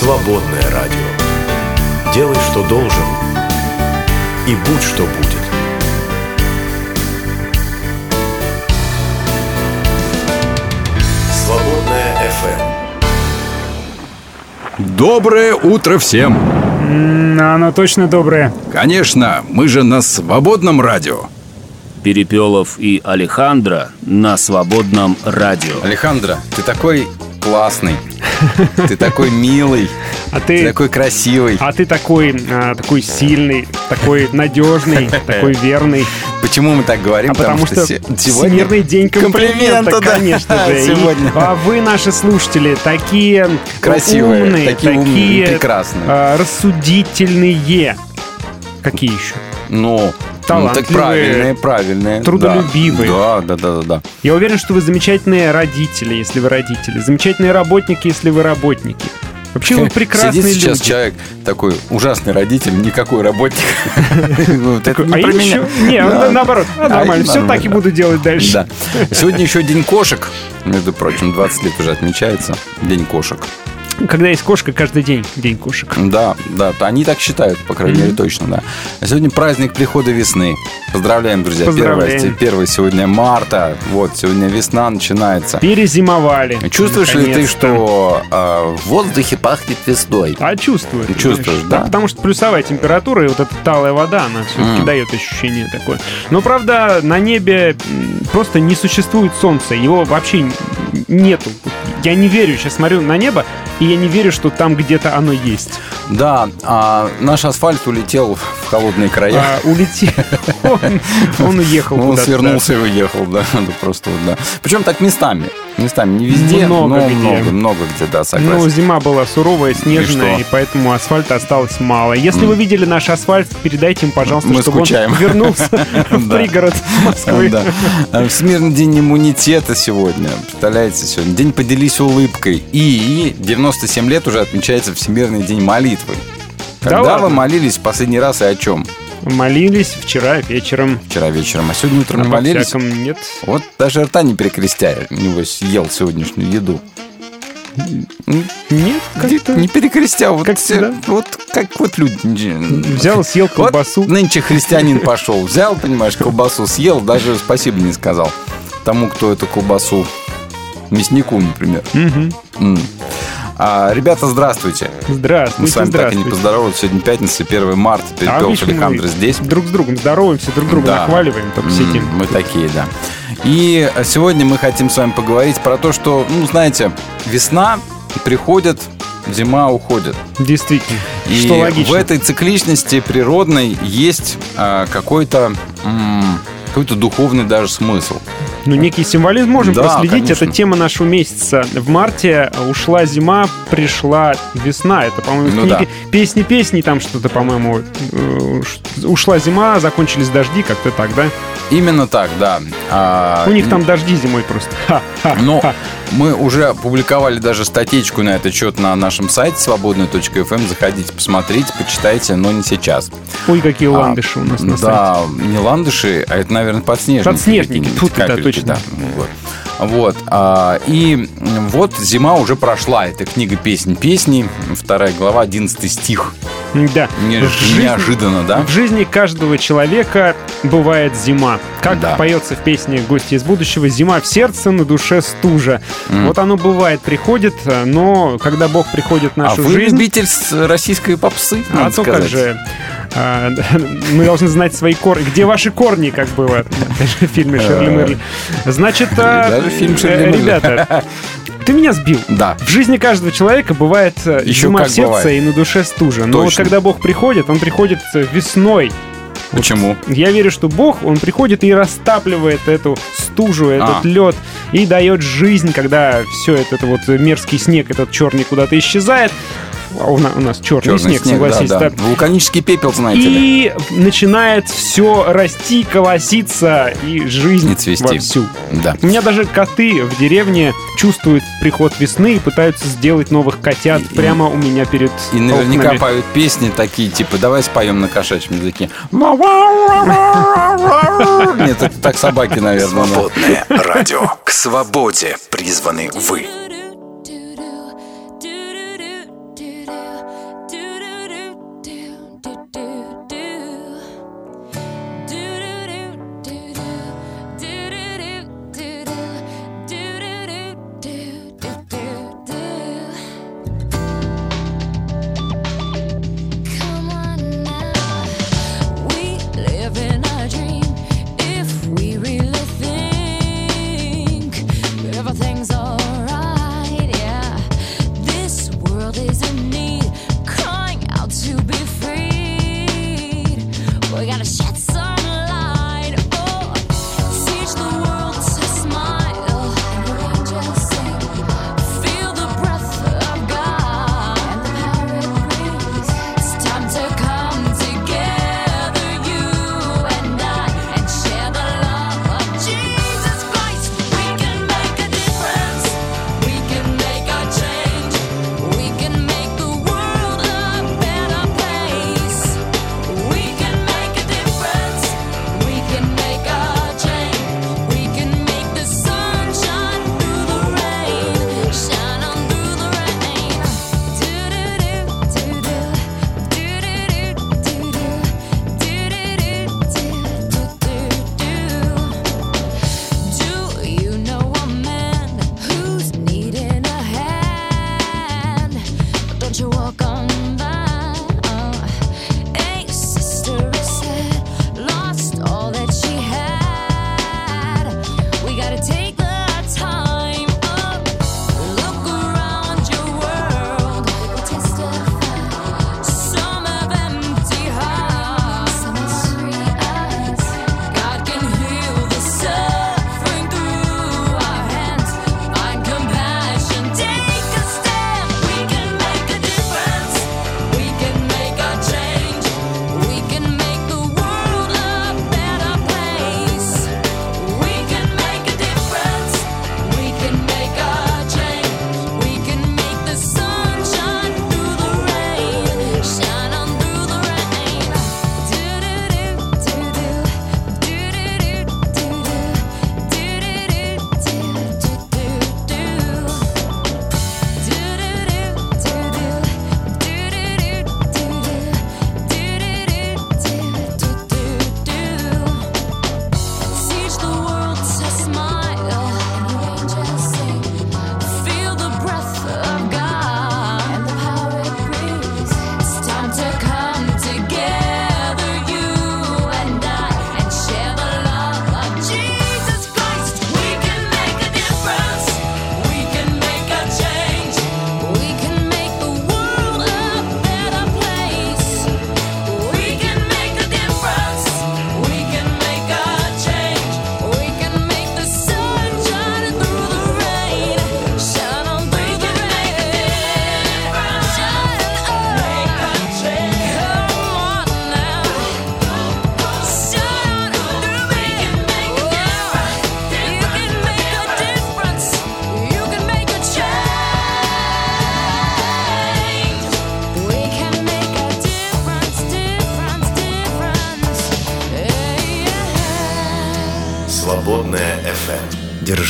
Свободное радио. Делай, что должен, и будь, что будет. Свободное FM. Доброе утро всем! Оно точно доброе. Конечно, мы же на свободном радио. Перепелов и Алехандро на свободном радио. Алехандро, ты такой классный. Ты такой милый. А Ты ты, такой красивый. а ты такой, а, такой сильный, такой надежный, такой верный. Почему мы так говорим? А потому что се- сегодня Всемирный день комплимента, комплимента, да. конечно же. И- Сегодня. а вы, наши слушатели, такие Красивые, умные, такие умные, прекрасные. а, рассудительные. Какие еще? Ну, ну, так Талантливые, правильные, правильные. трудолюбивые. Да, да, да, да, да. Я уверен, что вы замечательные родители, если вы родители. Замечательные работники, если вы работники. Вообще вы прекрасные Сидит сейчас люди. человек такой ужасный родитель, никакой работник. Не а еще... Не, Да. наоборот, а, А, нормально. Все так и буду делать дальше. Да. Сегодня еще День кошек. Между прочим, 20 лет уже отмечается. День кошек. Когда есть кошка, каждый день день кошек. Да, да, они так считают, по крайней мере, точно, да. А сегодня праздник прихода весны. Поздравляем, друзья. Поздравляем. 1, сегодня марта. Вот, сегодня весна начинается. Перезимовали. Чувствуешь ли ты, что а, в воздухе пахнет весной? А чувствую. Чувствуешь, знаешь. да? Потому что плюсовая температура и вот эта талая вода, она все-таки М. дает ощущение такое. Но, правда, на небе просто не существует солнца. Его вообще нету. Я не верю. Сейчас смотрю на небо, и я не верю, что там где-то оно есть. Да, а наш асфальт улетел холодные края. А, улетел. Он, он уехал Он куда-то. свернулся и уехал, да, да, просто вот, да. Причем так местами, местами, не везде, Много но где. много, много где, да, Ну, согласен. зима была суровая, снежная, И и, поэтому асфальта осталось мало. Если вы видели наш асфальт, передайте им, пожалуйста, Мы чтобы скучаем. он вернулся в Да. пригород Москвы. Да. А, Всемирный день иммунитета сегодня. Представляете, сегодня день поделись улыбкой. И 97 лет уже отмечается Всемирный день молитвы. Да Когда ладно? вы молились в последний раз и о чем? Молились вчера вечером. Вчера вечером, а сегодня утром А молились? всяком нет. Вот даже рта не перекрестяя, небось, ел сегодняшнюю еду. Нет, Не, как-то не перекрестя, вот, как все- вот как вот люди. взял, съел Вот колбасу. нынче христианин пошел, взял, понимаешь, колбасу съел, даже спасибо не сказал тому, кто эту колбасу, мяснику, например. Мгм. А, ребята, здравствуйте. Мы Здравствуйте, с вами так и не поздоровались. Сегодня пятница, 1 марта. А Перепел видишь, Александр мы здесь. друг с другом здороваемся, друг друга Да. нахваливаем, только сидим. Мы такие, да. И сегодня мы хотим с вами поговорить про то, что, ну, знаете, весна приходит, зима уходит. Действительно. И Что логично. в этой цикличности природной есть а, какой-то м, какой-то духовный даже смысл. Ну, некий символизм можем Да, проследить. конечно. Это тема нашего месяца. В марте ушла зима, пришла весна. Это, по-моему, в Ну книге «Песни песни» там что-то, по-моему, э, ушла зима, закончились дожди, как-то так, да? Именно так, да. А, У них там дожди зимой просто. Ха-ха. Но мы уже опубликовали даже статейку на этот счет на нашем сайте свободный.фм. Заходите, посмотрите, почитайте, но не сейчас. Ой, какие А, ландыши у нас на сайте. Да, не ландыши, а это, наверное, подснежники. Подснежники, да, капельки, точно. да. Вот. Вот. а, и вот зима уже прошла. Это книга «Песнь песни», вторая глава, 11 стих. Да. Не- В жизни- неожиданно, да? В жизни каждого человека бывает зима. Как Да. поется в песне «Гости из будущего», зима в сердце, на душе стужа. Вот оно бывает, приходит, но когда Бог приходит в А нашу вы жизнь... любитель с- российской попсы, А надо то как же. А, мы должны знать свои корни. Где ваши корни, как было в фильме Шерли Мерли. Значит, а, ребята, ты меня сбил. Да. В жизни каждого человека бывает э, Еще зима в сердце бывает. и на душе стужа. Но вот Точно. когда Бог приходит, Он приходит э, весной. Почему? Я верю, что Бог, Он приходит и растапливает эту стужу, этот А. лед, и дает жизнь, когда все этот вот мерзкий снег, этот черный куда-то исчезает. А у, на- у нас черный, Черный снег, снег, согласись, да, да. да. Вулканический пепел, знаете ли. И начинает все расти, колоситься и жизнь И цвести. вовсю. Да. У меня даже коты в деревне чувствуют приход весны и пытаются сделать новых котят И- прямо у меня перед И наверняка окнами. поют песни такие, типа, давай споем на кошачьем языке. Нет, это так собаки, наверное. Свободное радио. К свободе призваны вы.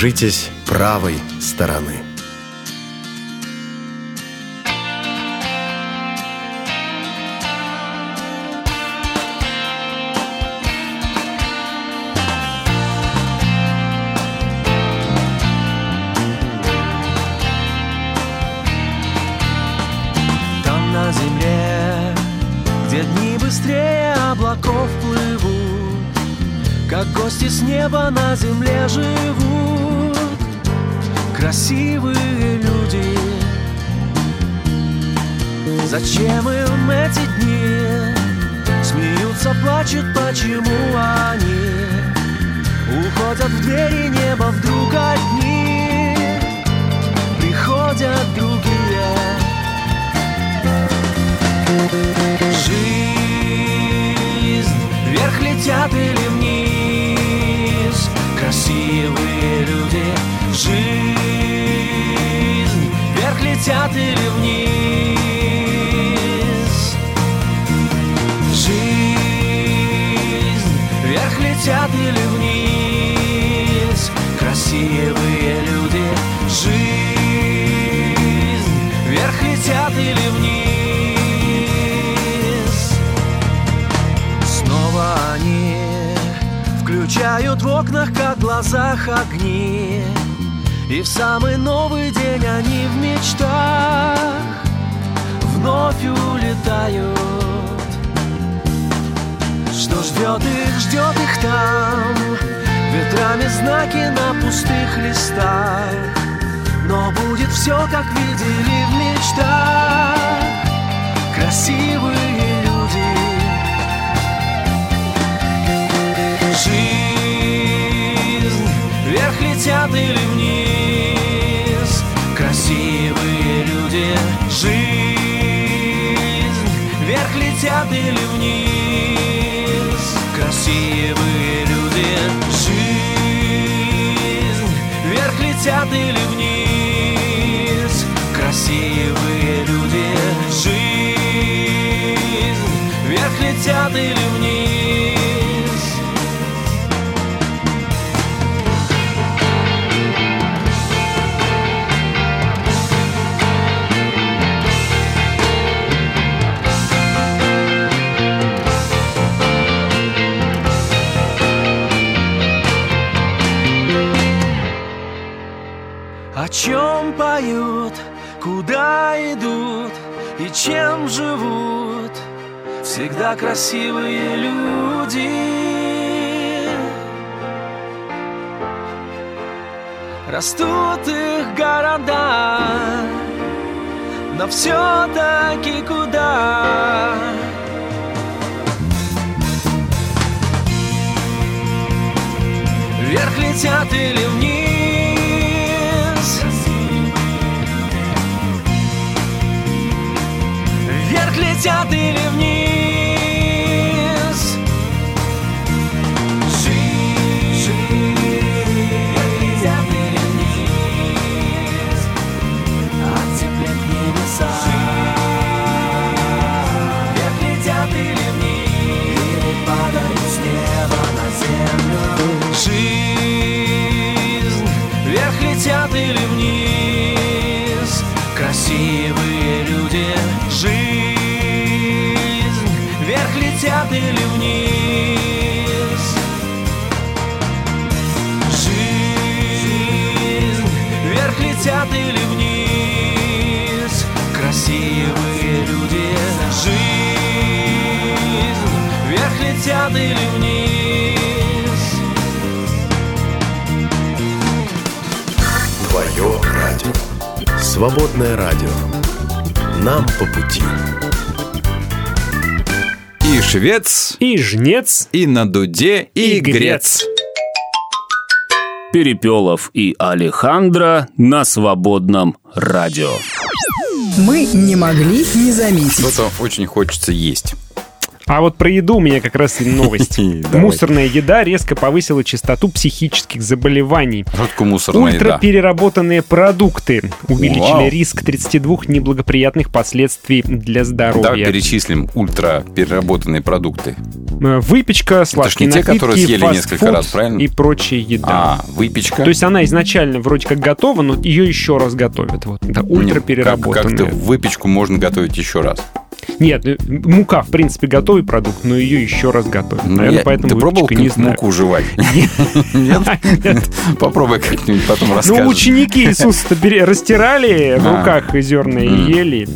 Держитесь правой стороны. Знаки на пустых листах. Но будет все, как видели в мечтах. Красивые люди. Жизнь Вверх летят или вниз. Красивые люди. Жизнь Вверх летят или вниз летят или вниз. Красивые люди Жизнь. Вверх летят или живут Всегда красивые люди Растут их города Но все-таки куда? Вверх летят или вниз летят или Летят или вниз Твое радио. Свободное радио. Нам по пути. И швец, И жнец, и на дуде, и, И грец. грец. Перепелов и Алехандро на свободном радио. Мы не могли не заметить. Что-то очень хочется есть. А вот про еду у меня как раз и новость. Давай. Мусорная еда резко повысила частоту психических заболеваний. Жутко мусорная еда. Ультрапереработанные продукты увеличили риск 32 неблагоприятных последствий для Давай здоровья. перечислим ультра переработанные продукты. Э, Выпечка, сладкие не те, напитки, которые съели несколько раз, правильно? И прочая еда. А, выпечка. То есть она изначально вроде как готова, но ее еще раз готовят. Вот, это ультрапереработанная. Как-то выпечку можно готовить еще раз. Нет, э, мука, в принципе, готовый продукт, но ее еще раз готовят. Ну, Наверное, я- поэтому Ты пробовал не знаю. муку жевать? Нет? Попробуй как-нибудь потом расскажешь. Ну, ученики Иисуса растирали в А. руках зерна и ели.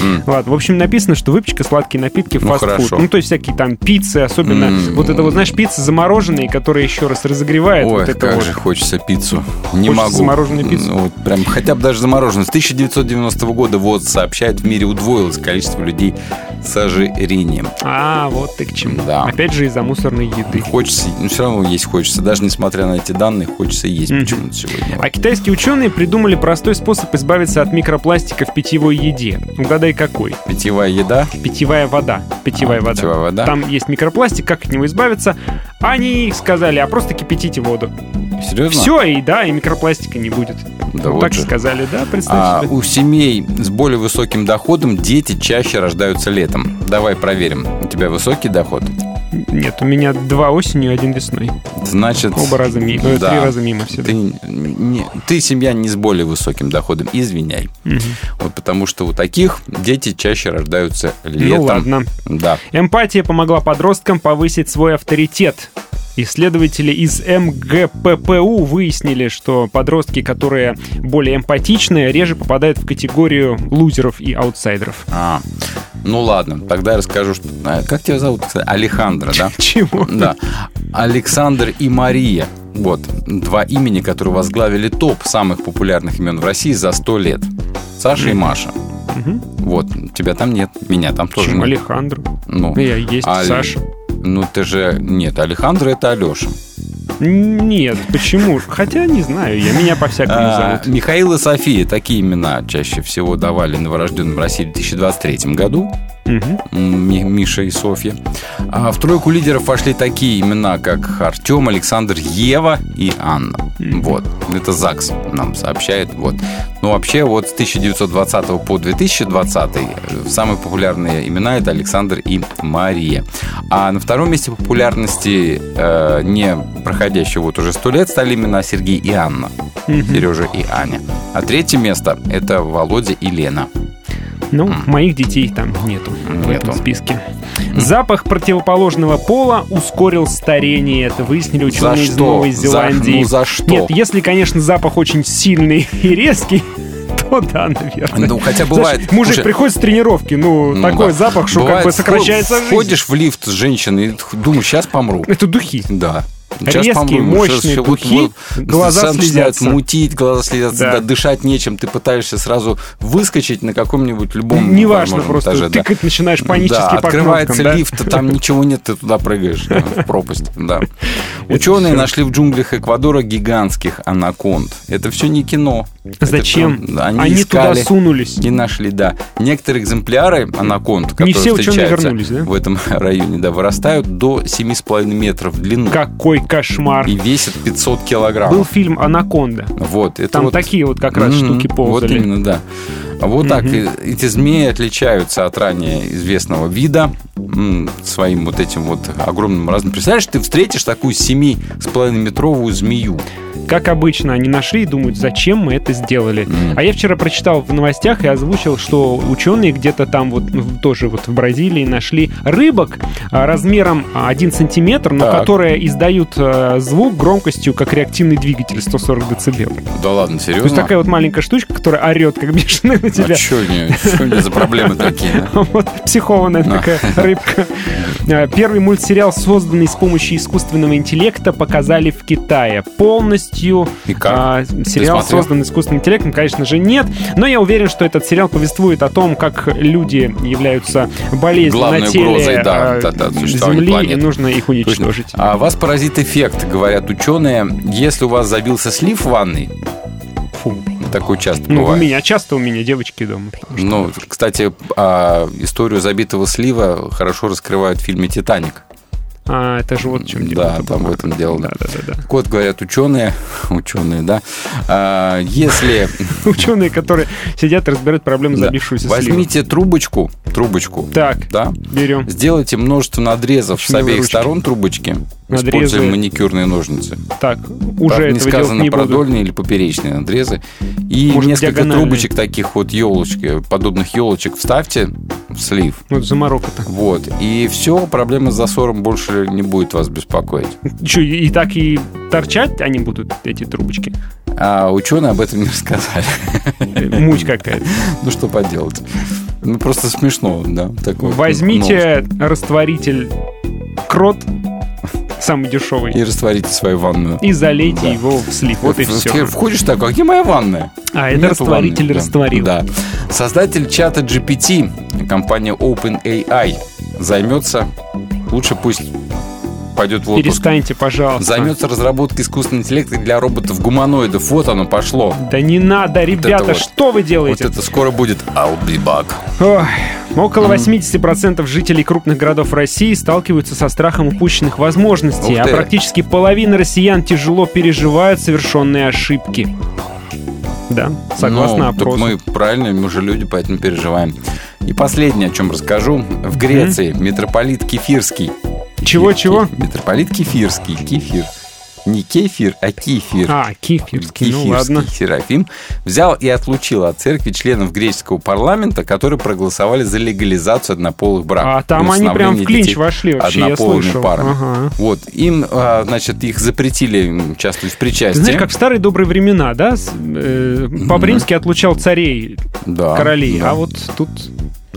М. Ладно, в общем, написано, что выпечка, сладкие напитки, Ну, фастфуд. хорошо. Ну, то есть всякие там пиццы, особенно М. вот это вот, знаешь, пиццы замороженные, которые еще раз разогревают. Ой, вот это как вот. же хочется пиццу. Не Хочется могу. замороженную пиццу? Ну, вот прям хотя бы даже замороженную. С 1990 года ВОЗ сообщает, в мире удвоилось количество людей с ожирением. А, вот ты к чему. Да. Опять же из-за мусорной еды. Хочется, ну, все равно есть хочется. Даже несмотря на эти данные, хочется есть Мгм. почему-то сегодня. А китайские ученые придумали простой способ избавиться от микропластика в питьевой еде. Угадай, какой? Питьевая еда, Питьевая вода. Питьевая А, вода. питьевая вода. Там есть микропластик, как от него избавиться? Они сказали, а просто кипятите воду. Серьезно? Все, и да, и микропластика не будет. Да Ну, вот так же. сказали, да, представь А себе. у семей с более высоким доходом дети чаще рождаются летом. Давай проверим. У тебя высокий доход? Нет, у меня два осенью, один весной. Значит, Оба раза мимо. э, Да. Три раза мимо всегда. ты, не- ты семья не с более высоким доходом. Извиняй. Мгм. Вот потому что у таких дети чаще рождаются летом. Ну ладно. Да. Эмпатия помогла подросткам повысить свой авторитет. Исследователи из МГППУ выяснили, что подростки, которые более эмпатичны, реже попадают в категорию лузеров и аутсайдеров. А, ну ладно, тогда я расскажу, что... а, Как тебя зовут? Алехандро, да? Чего? Да. Александр и Мария. Вот, два имени, которые возглавили топ самых популярных имен в России за 100 лет. Саша и Маша. Мгм. Вот, тебя там нет, меня там тоже Почему нет. Алехандро? Ну, Я есть, Али- Саша. Ну ты же... Нет, Александр это Алеша. Нет, почему? Хотя не знаю, я меня по-всякому А, зовут. Михаил и София, такие имена чаще всего давали новорожденным в России в 2023 году. Ми- Миша и Софья. А в тройку лидеров вошли такие имена, как Артем, Александр, Ева и Анна. Вот. Это ЗАГС нам сообщает. Вот. Ну, вообще, вот с 1920 по 2020 э, самые популярные имена это Александр и Мария. А на втором месте популярности, э, не проходящего вот уже сто лет, стали имена Сергей и Анна. Сережа и Аня. А третье место это Володя и Лена. Ну, моих детей там нету, в Нету. этом списке. Запах противоположного пола ускорил старение. Это выяснили ученые из? Новой За- Зеландии. ну, за что? Нет, если, конечно, запах очень сильный и резкий, то да, наверное. Ну, хотя Знаешь, бывает... мужик слушай, приходит с тренировки, ну, Ну такой да. запах, что Бывает, как бы сокращается вход- жизнь. Входишь в лифт с женщиной и думаешь, сейчас помру. Это духи. Да. Резкие, помру. мощные духи, глаза слезятся. мутить, глаза слезятся, Да. да, дышать нечем. Ты пытаешься сразу выскочить на каком-нибудь любом Неважно, просто этаже, да. тыкать начинаешь панически да, по открывается кнопкам, да? лифт, там ничего нет, ты туда прыгаешь да, в пропасть. Да. Ученые нашли в джунглях Эквадора гигантских анаконд. Это все не кино. Это Зачем? всё- Они, Они туда сунулись. Не нашли, да. Некоторые экземпляры анаконд, которые все ученые встречаются вернулись, да? в этом районе, да, вырастают до 7,5 метров в длину Какой кошмар. и весят 500 Был килограммов. фильм «Анаконда». Вот, это Там вот... такие вот как раз Мгм. штуки ползали. Вот именно, да. А Вот так. и- Эти змеи отличаются от ранее известного вида своим вот этим вот огромным разным. Представляешь, ты встретишь такую 7,5-метровую змею. Как обычно, они нашли и думают, зачем мы это сделали. Мгм. А я вчера прочитал в новостях и озвучил, что ученые где-то там вот в- тоже вот в Бразилии нашли рыбок а, размером 1 сантиметр, но Так. которые издают а, звук громкостью как реактивный двигатель 140 децибел. Да ладно, То серьезно? есть такая вот маленькая штучка, которая орет как бешеная на тебя. А что мне за проблемы такие? Вот психованная такая рыбка. А, Первый мультсериал, созданный с помощью искусственного интеллекта, показали в Китае. Полностью И как? а, сериал создан искусственным интеллектом, конечно же, нет. Но я уверен, что этот сериал повествует о том, как люди являются болезнью Главной на теле угрозой, да, а, да, да, существования Земли, и нужно их Точно. уничтожить. А вас поразит эффект, говорят ученые. Если у вас забился слив в ванной, Фу. Такое часто Ну, у бывает. меня часто у меня девочки дома. Ну, кстати, а, историю забитого слива хорошо раскрывают в фильме «Титаник». А, это же вот чем дело. Да, там в этом дело. Да. Да, да, да, Так Вот говорят ученые, ученые, да, а, если. Ученые, которые сидят и разбирают проблему да, забившуюся возьмите трубочку, трубочку, Так, да, берем. сделайте множество надрезов с обеих сторон трубочки, используя маникюрные ножницы. Так, уже не сказано продольные или поперечные надрезы. И несколько трубочек таких вот елочки, подобных елочек вставьте в слив. Вот заморока-то. Вот. И все, проблема с засором больше не будет вас беспокоить. Че, и так и торчать они будут, эти трубочки? А ученые об этом не рассказали. Муть какая-то. Ну, что поделать. Ну, просто смешно, да. такой вот Возьмите растворитель крот, самый дешевый, новость. И растворите свою ванную. и залейте Да. его в слив. Вот и все. Входишь такой, а где моя ванная? А, это Нету растворитель ванны, да. растворил. Да. Создатель чата GPT, компания OpenAI, займется, лучше пусть пойдет в отпуск. Перестаньте, пожалуйста. Займется разработкой искусственного интеллекта для роботов-гуманоидов. Вот оно пошло. Да не надо, ребята, вот. что вы Вот делаете? это скоро будет I'll be back. Ой, Около 80% жителей крупных городов России сталкиваются со страхом упущенных возможностей, а практически половина россиян тяжело переживают совершенные ошибки. Да, согласно Ну, опросу. мы правильно, мы же люди, поэтому переживаем. И последнее, о чем расскажу. В Греции митрополит Кефирский. Чего-чего? Ки- Митрополит Кефирский. Кефир. Не кефир, а кефир. А, кефирский, ну Кефирский ладно. Серафим взял и отлучил от церкви членов греческого парламента, которые проголосовали за легализацию однополых браков. А там они прям в клинч вошли вообще, я однополыми слышал. парами. Ага. Вот, им, а, значит, их запретили участвовать в Ты причастии. знаешь, как в старые добрые времена, да? Э, Папа Римский отлучал царей, да, королей, да. а вот тут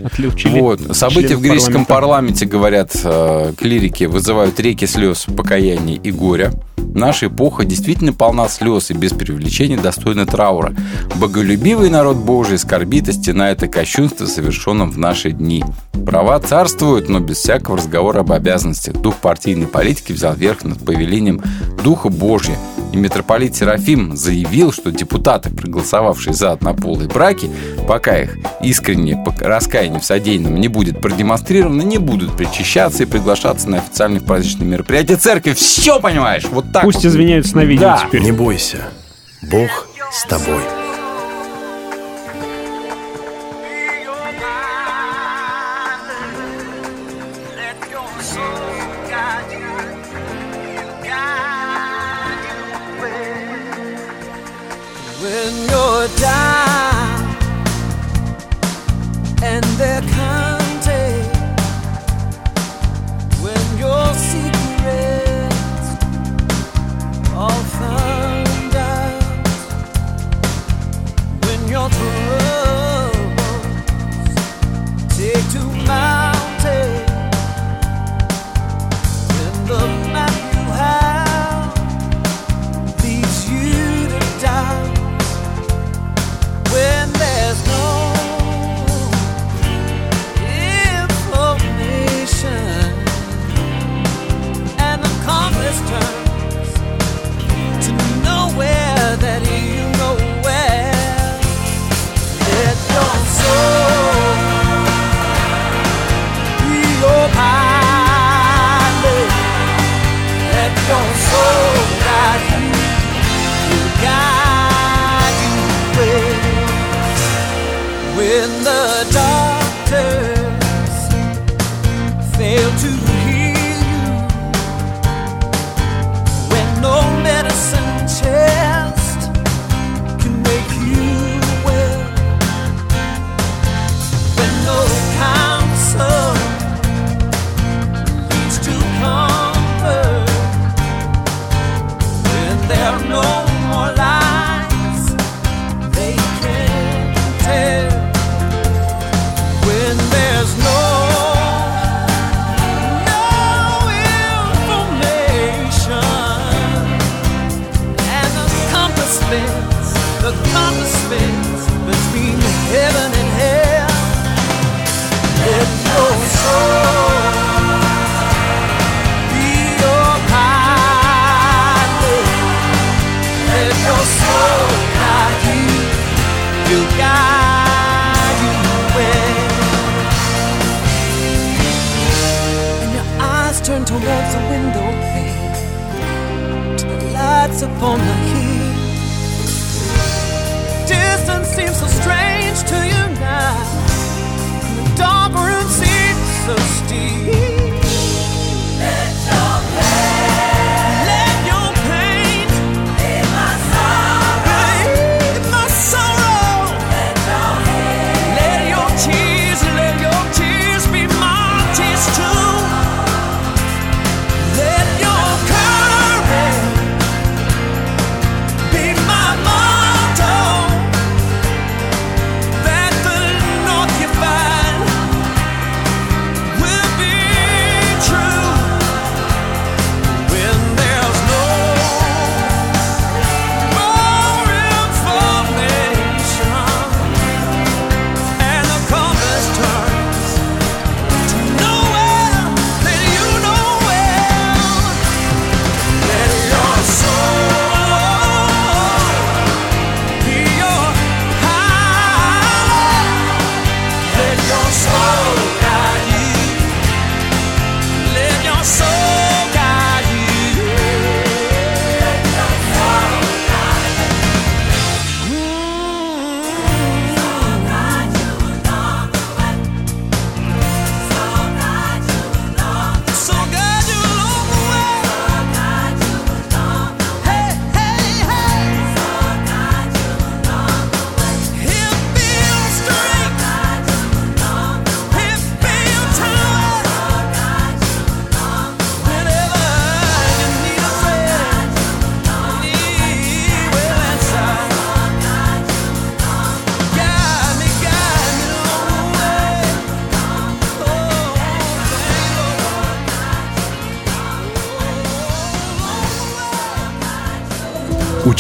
отлучили Вот. События в греческом парламенте, говорят э, клирики, вызывают реки слез, покаяния и горя. Наша эпоха действительно полна слез и без преувеличения достойна траура. Боголюбивый народ Божий скорбит и стенает о кощунстве, совершенном в наши дни. Права царствуют, но без всякого разговора об обязанностях. Дух партийной политики взял верх над повелением Духа Божия. И митрополит Серафим заявил, что депутаты, проголосовавшие за однополые браки, пока их искреннее пок- раскаяние в содеянном не будет продемонстрировано, не будут причащаться и приглашаться на официальных праздничных мероприятия церкви. Все, понимаешь? Вот так Пусть вот. извиняются на видео Да. теперь. Не бойся, Бог с тобой.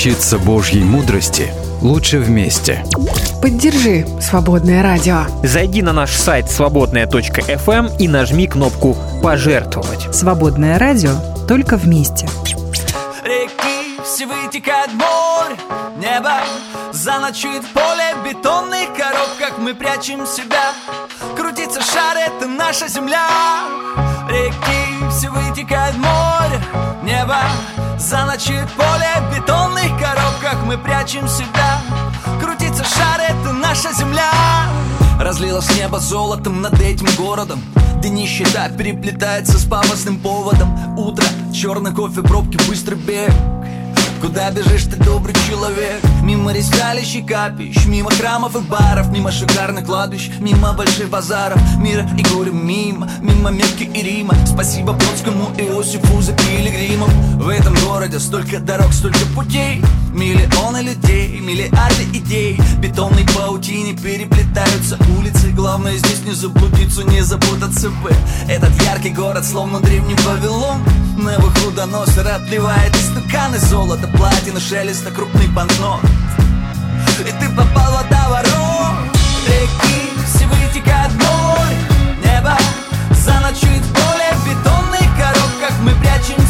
Учиться Божьей мудрости лучше вместе. Поддержи «Свободное радио». Зайди на наш сайт свободная.фм и нажми кнопку «Пожертвовать». «Свободное радио» только вместе. Реки все вытекает море, небо Заночует поле в бетонных коробках Мы прячем себя Крутится шар, это наша земля Реки все вытекает море, небо Заночует поле в бетонных коробках Мы прячем себя. Крутится шар, это наша земля. Разлилось небо золотом над этим городом. Где нищета переплетается с пафосным поводом. Утро, черный кофе, пробки, быстрый бег Куда бежишь ты, добрый человек? Мимо ресталищ и капищ Мимо храмов и баров Мимо шикарных кладбищ Мимо больших базаров. Мира и горя мимо Мимо Мекки и Рима. Спасибо Бродскому и Иосифу за пилигримов. В этом городе столько дорог, столько путей. Миллионы людей, миллиарды идей. Бетонной паутине переплетаются улицы. Главное здесь не заблудиться, не запутаться бы Этот яркий город, словно древний Вавилон. На его худоносер отливает из стаканы золота Платина, шелеста, крупный банкнот И ты попал в водоворот Реки все вытекают море. Небо заночует в поле В бетонных коробках мы прячем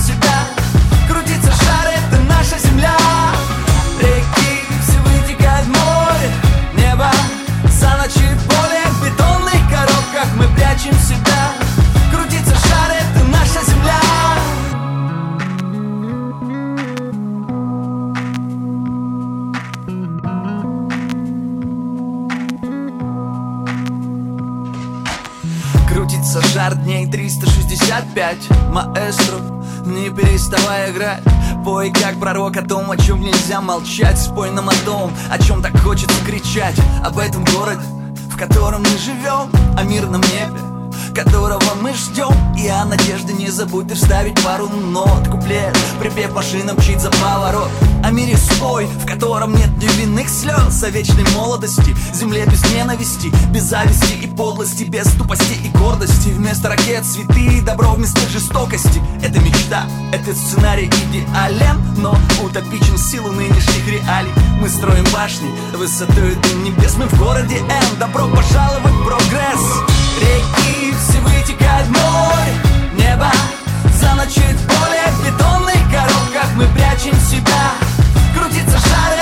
Маэстро, не переставай играть. Пой как пророк о том, о чем нельзя молчать. Спой нам о том, о чем так хочется кричать. Об этом городе, в котором мы живем О мирном небе, которого мы ждем И о надежде не забудь ты вставить пару нот Куплет, припев машина мчит за поворот О мире свой, в котором нет невинных слез О вечной молодости, земле без ненависти Без зависти и подлости, без тупости и гордости. Вместо ракет цветы и добро вместо жестокости. Это мечта, этот сценарий идеален Но утопичен в силу нынешних реалий. Мы строим башни высотой до небес Мы в городе М, добро пожаловать в прогресс. Реки все вытекают в море Небо заночует поле В бетонных коробках мы прячем себя Крутится шар, это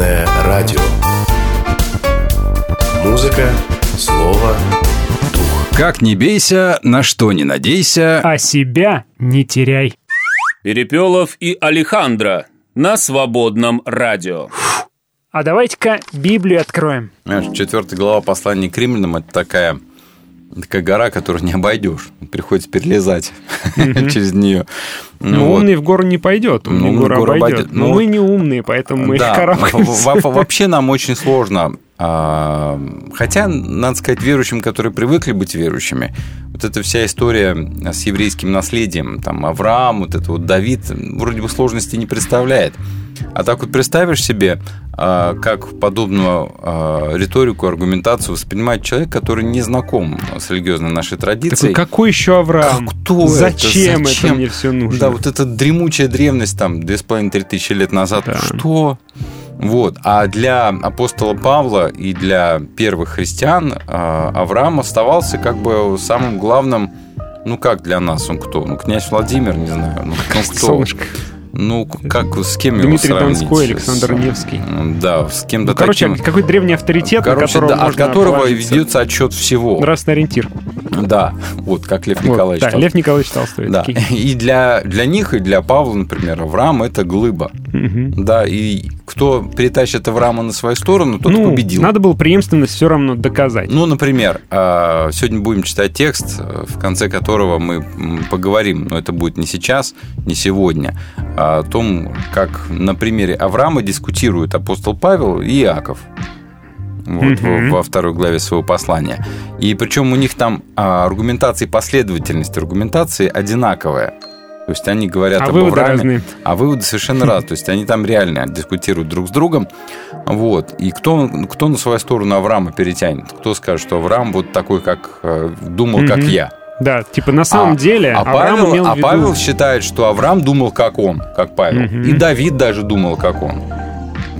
«Свободное радио». Музыка, слово, дух. Как не бейся, на что не надейся. А себя не теряй. Перепелов и Алехандро на свободном радио. А давайте-ка Библию откроем. Знаешь, четвертая глава послания к римлянам – это такая, такая гора, которую не обойдешь. Приходится перелезать через нее. Ну, умный в гору не пойдет, умный Умный в гору обойдет. обойдет. Но Ну, мы не умные, поэтому мы Да, карабкаемся. во- во- вообще нам очень сложно. Хотя, надо сказать, верующим, которые привыкли быть верующими, вот эта вся история с еврейским наследием, там Авраам, вот это вот Давид, вроде бы сложности не представляет. А так вот представишь себе, а, как подобную а, риторику, аргументацию воспринимает человек, который не знаком с религиозной нашей Такой, традицией. какой еще Авраам? Как- кто это? Зачем это Зачем? мне все нужно? Да, вот эта дремучая древность там 2,5-3 тысячи лет назад. Да. Что? Вот. А для апостола Павла и для первых христиан а, Авраам оставался как бы самым главным ну как для нас он кто? Ну князь Владимир, не знаю. Ну, кто? Солнышко. Ну как с кем его Дмитрий сравнить? Донской, С- Александр Невский. Да, с кем-то Ну, короче, таким. какой древний авторитет, на Короче, которого да, от которого положиться. ведется отчет всего. Нравственный ориентир. Да, вот как Лев Вот, Николаевич. да, Толстой. Лев Николаевич Толстой. Да. И для, для них, и для Павла, например, Авраам – это глыба. Мгм. Да, и кто перетащит Авраама на свою сторону, тот ну, победил. надо было преемственность все равно доказать. Ну, например, а, сегодня будем читать текст, в конце которого мы поговорим, но это будет не сейчас, не сегодня, о том, как на примере Авраама дискутируют апостол Павел и Иаков. Вот, во, во второй главе своего послания. И причем у них там а, аргументация и последовательность аргументации одинаковая. То есть они говорят а об выводы Аврааме, разные. а выводы совершенно разные. То есть они там реально дискутируют друг с другом. Вот. И кто, кто на свою сторону Авраама перетянет? Кто скажет, что Авраам вот такой, как э, думал, как я? Да, типа на самом А- деле а Авраам Павел, имел в а виду... Павел считает, что Авраам думал, как он, как Павел. Мгм. И Давид даже думал, как он,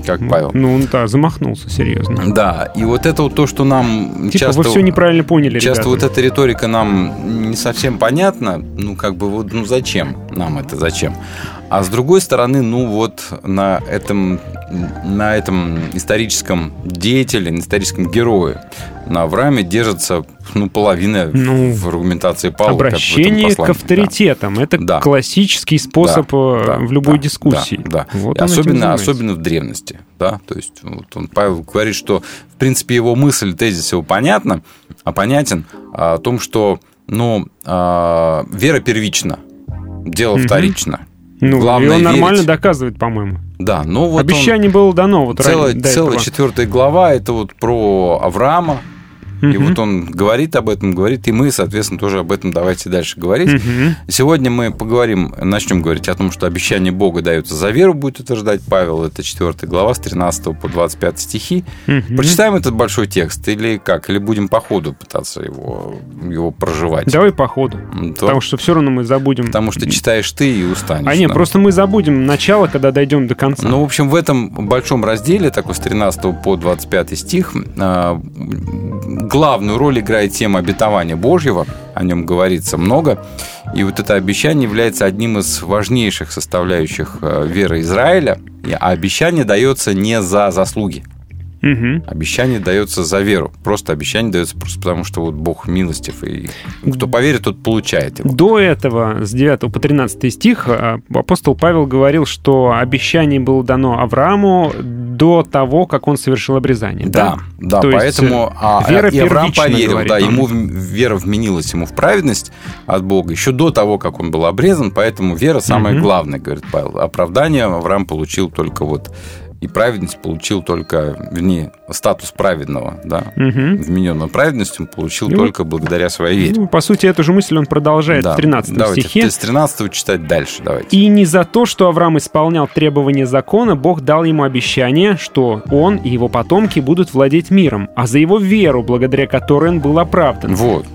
как Павел. Ну, он, да, замахнулся серьезно. Да, и вот это вот то, что нам Типа часто... вы все неправильно поняли, Часто ребята. вот эта риторика нам не совсем понятна. Ну, как бы вот, ну зачем нам это, зачем? А с другой стороны, ну вот на этом, на этом историческом деятеле, на историческом герое, на Аврааме держится ну, половина Ну, в аргументации Павла. Обращение к авторитетам. Это Да. классический способ Да, э, да, в любой да, дискуссии. Да, да. Вот он особенно, особенно в древности. Да? То есть вот он, Павел говорит, что в принципе его мысль, тезис его понятна, а понятен а, о том, что ну, а, вера первична, дело Мгм. вторично. Ну, Главное и он нормально верить. доказывает, по-моему. Да, ну вот он- Обещание было дано. Вот целая, целая четвертая глава это вот про Авраама. И вот он говорит об этом, говорит, и мы, соответственно, тоже об этом давайте дальше говорить. Сегодня мы поговорим, начнем говорить о том, что обещание Бога дается за веру, будет утверждать Павел. Это 4 глава с 13 по 25 стихи. Прочитаем этот большой текст или как? Или будем по ходу пытаться его, его проживать? Давай по ходу. То- Потому что все равно мы забудем. потому что читаешь ты и устанешь. А нет, да. просто мы забудем начало, когда дойдем до конца. Ну, в общем, в этом большом разделе, такой с 13 по 25 стих, а, главную роль играет тема обетования Божьего, о нем говорится много, и вот это обещание является одним из важнейших составляющих э, веры Израиля, а обещание дается не за заслуги, Мгм. обещание дается за веру, просто обещание дается просто потому, что вот Бог милостив, и кто поверит, тот получает его. До этого, с 9 по 13 стих, а, апостол Павел говорил, что обещание было дано Аврааму до того, как он совершил обрезание. Да, да, То есть, поэтому а, вера и Авраам поверил, говорит да, он. ему вера вменилась ему в праведность от Бога еще до того, как он был обрезан, поэтому вера самое Мгм. главное, говорит Павел. Оправдание Авраам получил только вот и праведность получил только, вернее, статус праведного, да, вмененную праведность он получил Ну, только благодаря своей вере. Ну, по сути, эту же мысль он продолжает Да, в 13 давайте, стихе. С 13 читать дальше, давайте. И не за то, что Авраам исполнял требования закона, Бог дал ему обещание, что он и его потомки будут владеть миром, а за его веру, благодаря которой он был оправдан. Вот.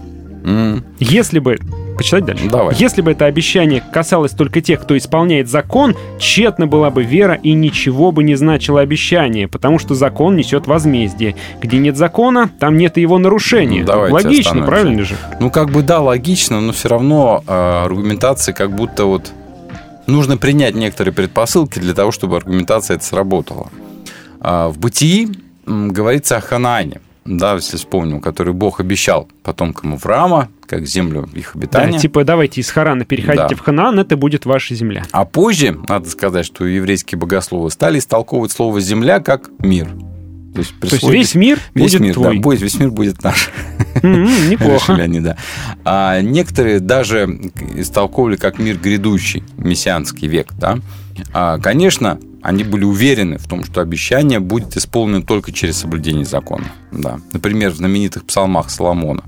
Если бы... Почитать дальше? Давай. Если бы это обещание касалось только тех, кто исполняет закон, тщетна была бы вера и ничего бы не значило обещание, потому что закон несет возмездие. Где нет закона, там нет и его нарушения. Ну, давайте Логично, правильно же? Ну, как бы да, логично, но все равно э, аргументация как будто вот нужно принять некоторые предпосылки для того, чтобы аргументация это сработала. А, в бытии говорится о Ханаане, да, если вспомним, который Бог обещал потомкам Авраама, как землю их обитания. Да, типа давайте из Харана переходите да. в Ханаан, это будет ваша земля. А позже, надо сказать, что еврейские богословы стали истолковывать слово «земля» как «мир». То есть, То есть весь мир весь будет мир, твой. Да, весь мир будет наш. Mm-hmm, неплохо. Решили они, да. А некоторые даже истолковывали как мир грядущий, мессианский век. Да? А, конечно, они были уверены в том, что обещание будет исполнено только через соблюдение закона. Да. Например, в знаменитых псалмах Соломона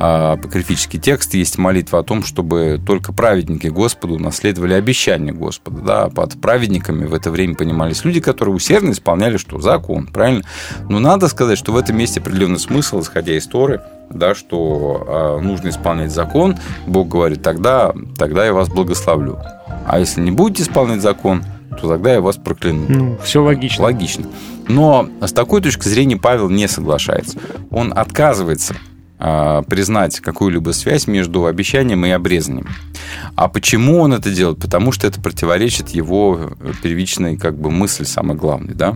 а, апокрифический текст есть молитва о том, чтобы только праведники Господу наследовали обещание Господа. Да. Под праведниками в это время понимались люди, которые усердно исполняли что? Закон, правильно? Но надо сказать, что в этом месте определенный смысл, исходя из Торы, да, что э, нужно исполнять закон, Бог говорит, тогда, тогда я вас благословлю. А если не будете исполнять закон, то тогда я вас прокляну. Ну, все логично. Логично. Но с такой точки зрения Павел не соглашается. Он отказывается э, признать какую-либо связь между обещанием и обрезанием. А почему он это делает? Потому что это противоречит его первичной как бы мысли, самой главной, да?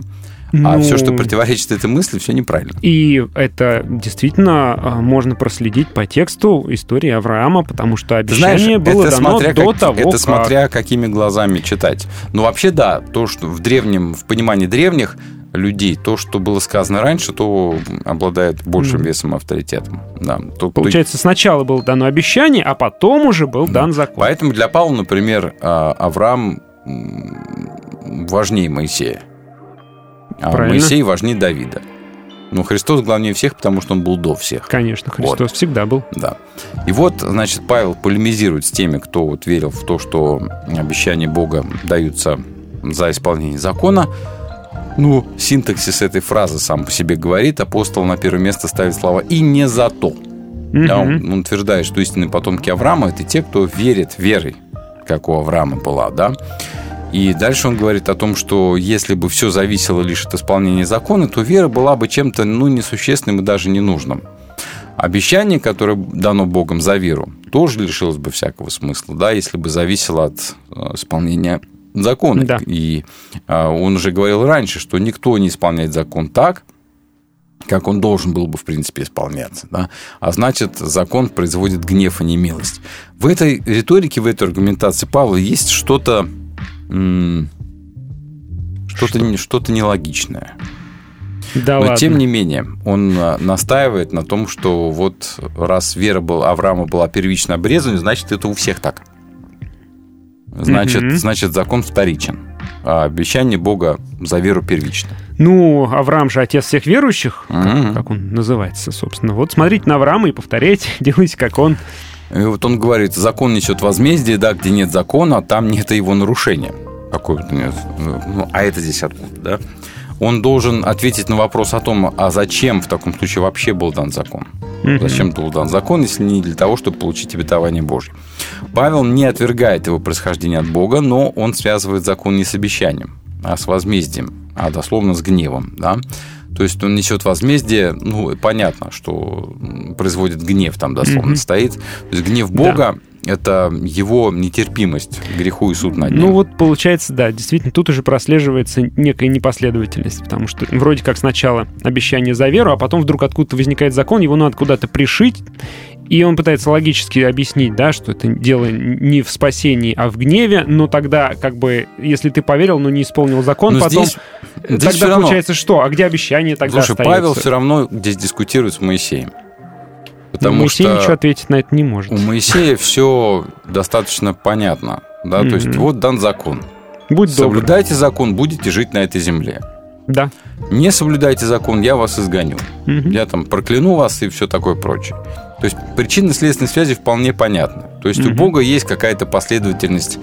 Ну, а все, что противоречит этой мысли, все неправильно. И это действительно а, можно проследить по тексту истории Авраама, потому что обещание Знаешь, было это дано смотря до как, того, Это как... смотря какими глазами читать. Ну, вообще, да, то, что в древнем, в понимании древних людей, то, что было сказано раньше, то обладает большим mm. весом авторитетом. Да, то, Получается, то... сначала было дано обещание, а потом уже был да. дан закон. Поэтому для Павла, например, а, Авраам важнее Моисея. А Правильно. Моисей важнее Давида. Но Христос главнее всех, потому что он был до всех. Конечно, Христос вот. всегда был. Да. И вот, значит, Павел полемизирует с теми, кто вот верил в то, что обещания Бога даются за исполнение закона. Ну, синтаксис этой фразы сам по себе говорит. Апостол на первое место ставит слова «и не за то». Угу. Да, он, он утверждает, что истинные потомки Авраама – это те, кто верит верой, как у Авраама была, да. И дальше он говорит о том, что если бы все зависело лишь от исполнения закона, то вера была бы чем-то ну, несущественным и даже ненужным. Обещание, которое дано Богом за веру, тоже лишилось бы всякого смысла, да, если бы зависело от э, исполнения закона. Да. И а, он уже говорил раньше, что никто не исполняет закон так, как он должен был бы, в принципе, исполняться. Да? А значит, закон производит гнев, а не милость. В этой риторике, в этой аргументации Павла есть что-то что-то, что-то нелогичное. Да Но ладно. тем не менее, он а, настаивает на том, что вот раз вера был, Авраама была первично обрезана, значит, это у всех так. Значит, mm значит, закон вторичен. А обещание Бога за веру первично. Ну, Авраам же отец всех верующих, mm как, как он называется, собственно. Вот смотрите на Авраама и повторяйте, делайте, как он. И вот он говорит, закон несет возмездие, да, где нет закона, там нет его нарушения. Какое-то. Ну, а это здесь откуда, да? Он должен ответить на вопрос о том, а зачем в таком случае вообще был дан закон? Mm-hmm. Зачем был дан закон, если не для того, чтобы получить обетование Божье? Павел не отвергает его происхождение от Бога, но он связывает закон не с обещанием, а с возмездием, а дословно с гневом. Да? То есть он несет возмездие, ну, понятно, что производит гнев там дословно mm-hmm. стоит. То есть гнев Бога да. это его нетерпимость к греху и суд над ним. Ну вот получается, да, действительно, тут уже прослеживается некая непоследовательность, потому что вроде как сначала обещание за веру, а потом вдруг откуда-то возникает закон, его надо куда-то пришить, и он пытается логически объяснить, да, что это дело не в спасении, а в гневе, но тогда, как бы, если ты поверил, но не исполнил закон, но потом... Здесь, здесь тогда получается что? А где обещание тогда Слушай, остается? Павел все равно здесь дискутирует с Моисеем. Потому Моисей что ничего ответить на это не может. У Моисея все достаточно понятно. Да? Mm-hmm. То есть вот дан закон. Будь Соблюдайте добр. закон, будете жить на этой земле. Да. Не соблюдайте закон, я вас изгоню. Mm-hmm. Я там прокляну вас и все такое прочее. То есть причинно-следственные связи вполне понятны. То есть mm-hmm. у Бога есть какая-то последовательность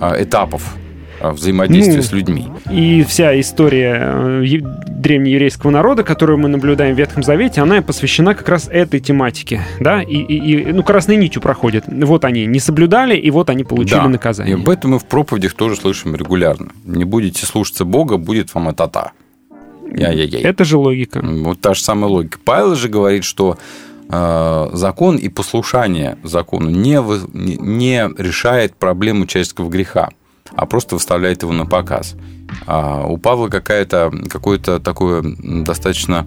а, этапов взаимодействия ну, с людьми. И вся история э, древнееврейского народа, которую мы наблюдаем в Ветхом Завете, она посвящена как раз этой тематике, да, и, и, и ну, красной нитью проходит. Вот они не соблюдали, и вот они получили да, наказание. И об этом мы в проповедях тоже слышим регулярно. Не будете слушаться Бога, будет вам это-та. Я-я-я. Это же логика. Вот та же самая логика. Павел же говорит, что Э, закон и послушание закону не, не решает проблему человеческого греха. А просто выставляет его на показ. А у Павла какая-то, какое-то такое достаточно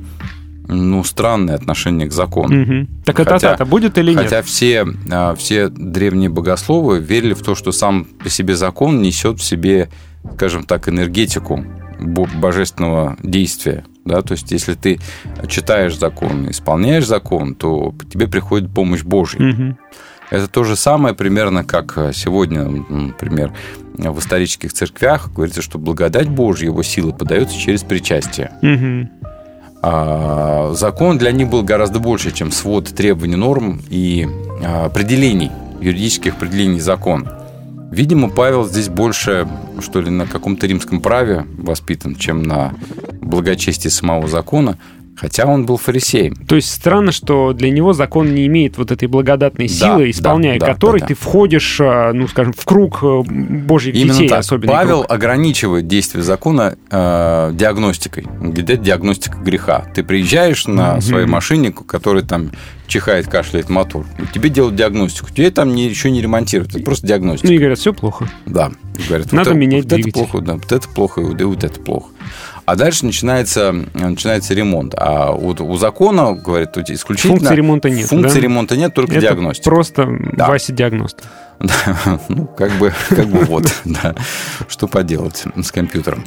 ну, странное отношение к закону. Угу. Так это Хотя- это будет или нет? Хотя все, а, все древние богословы верили в то, что сам по себе закон несет в себе, скажем так, энергетику бо- божественного действия. Да? То есть, если ты читаешь закон, исполняешь закон, то тебе приходит помощь Божья. Мгм. Это то же самое примерно, как э, сегодня, например, в исторических церквях говорится, что благодать Божья, его сила подается через причастие. Мгм. А закон для них был гораздо больше, чем свод требований, норм и а, определений, юридических определений закона. Видимо, Павел здесь больше, что ли, на каком-то римском праве воспитан, чем на благочестии самого закона, хотя он был фарисеем. То есть странно, что для него закон не имеет вот этой благодатной Да, силы, да, исполняя да, которой да, да. ты входишь, а, ну, скажем, в круг э, божьих Именно детей, так. особенно. Павел ограничивает действие закона э, диагностикой. Где диагностика греха? Ты приезжаешь на Мгм. своей машине, который там чихает, кашляет мотор. Тебе делают диагностику. Тебе там не, еще не ремонтируют. Это просто диагностика. Ну, и говорят, все плохо. Да. Говорят, Надо вот это- менять вот это двигатель. плохо, да, вот это плохо, и вот это плохо. А дальше начинается, начинается ремонт. А вот у закона, говорят, тут исключительно... Функции ремонта нет, Функции да? ремонта нет, только Это диагностика. просто Да. Вася диагност. Да, ну, как бы, как бы вот, да. Что поделать с компьютером.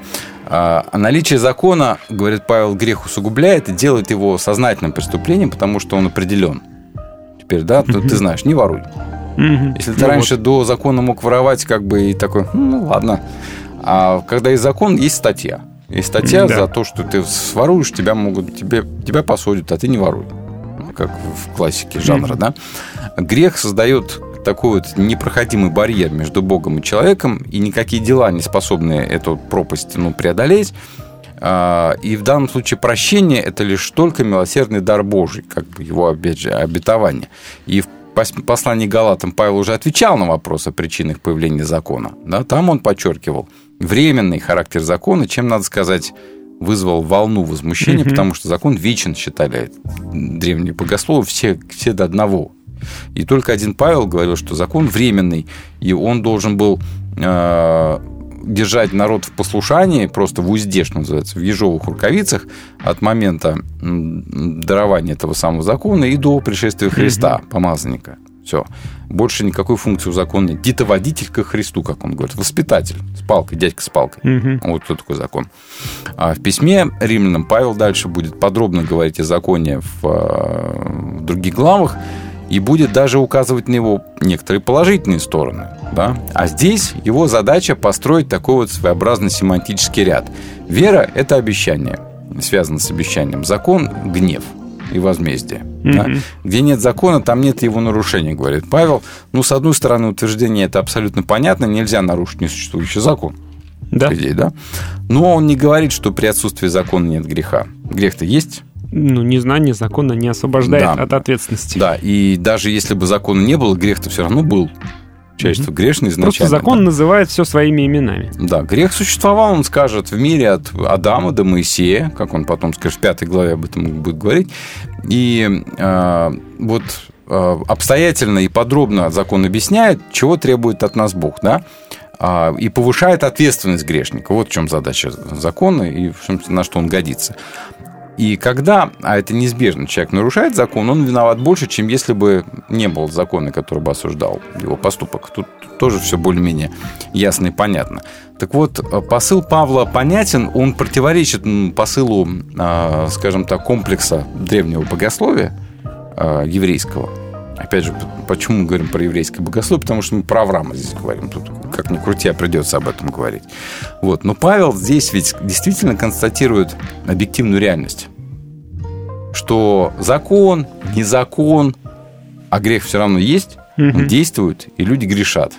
А, наличие закона, говорит Павел, грех усугубляет и делает его сознательным преступлением, потому что он определен. Теперь, да, то ты знаешь, не воруй. Если ты Ну раньше до закона мог воровать, как бы и такой, ну ладно. А когда есть закон, есть статья. Есть статья Да. за то, что ты своруешь, тебя могут, тебе, тебя посудят, а ты не воруй. Ну, Как в классике жанра, да? Грех создает такой вот непроходимый барьер между Богом и человеком, и никакие дела не способны эту пропасть ну, преодолеть. А, И в данном случае прощение – это лишь только милосердный дар Божий, как бы его, опять же, обетование. И в пос- послании Галатам Павел уже отвечал на вопрос о причинах появления закона. Да? Там он подчеркивал временный характер закона, чем, надо сказать, вызвал волну возмущения, Мгм. потому что закон вечен, считали древние богословы, все, все до одного. И только один Павел говорил, что закон временный, и он должен был э, держать народ в послушании, просто в узде, что называется, в ежовых рукавицах от момента дарования этого самого закона и до пришествия Христа, помазанника. Все. Больше никакой функции у закона нет. Дитоводитель ко Христу, как он говорит. Воспитатель. С палкой, дядька с палкой. Мгм. Вот кто такой закон. А в письме римлянам Павел дальше будет подробно говорить о законе в, э, в других главах и будет даже указывать на его некоторые положительные стороны. Да? А здесь его задача построить такой вот своеобразный семантический ряд. Вера – это обещание, связано с обещанием. Закон – гнев и возмездие. да? Мгм. Где нет закона, там нет его нарушения, говорит Павел. Ну, с одной стороны, утверждение это абсолютно понятно, нельзя нарушить несуществующий закон Да. идее, да? Но он не говорит, что при отсутствии закона нет греха. Грех-то есть. Ну, незнание закона не освобождает Да. от ответственности. Да, и даже если бы закона не было, грех-то все равно был. Человечество грешное изначально. Просто закон да. называет все своими именами. Да, грех существовал, он скажет, в мире от Адама до Моисея, как он потом скажет, в пятой главе об этом будет говорить. И э, вот э, обстоятельно и подробно закон объясняет, чего требует от нас Бог, да? А, и повышает ответственность грешника. Вот в чем задача закона и на что он годится. И когда, а это неизбежно, человек нарушает закон, он виноват больше, чем если бы не было закона, который бы осуждал его поступок. Тут тоже все более-менее ясно и понятно. Так вот, э, посыл Павла понятен, он противоречит посылу, а, скажем так, комплекса древнего богословия а, еврейского. Опять же, почему мы говорим про еврейское богословие? Потому что мы про Авраама здесь говорим. Тут, как ни крути, а придется об этом говорить. Вот. Но Павел здесь ведь действительно констатирует объективную реальность. Что закон, не закон, а грех все равно есть, он Мгм. действует, и люди грешат.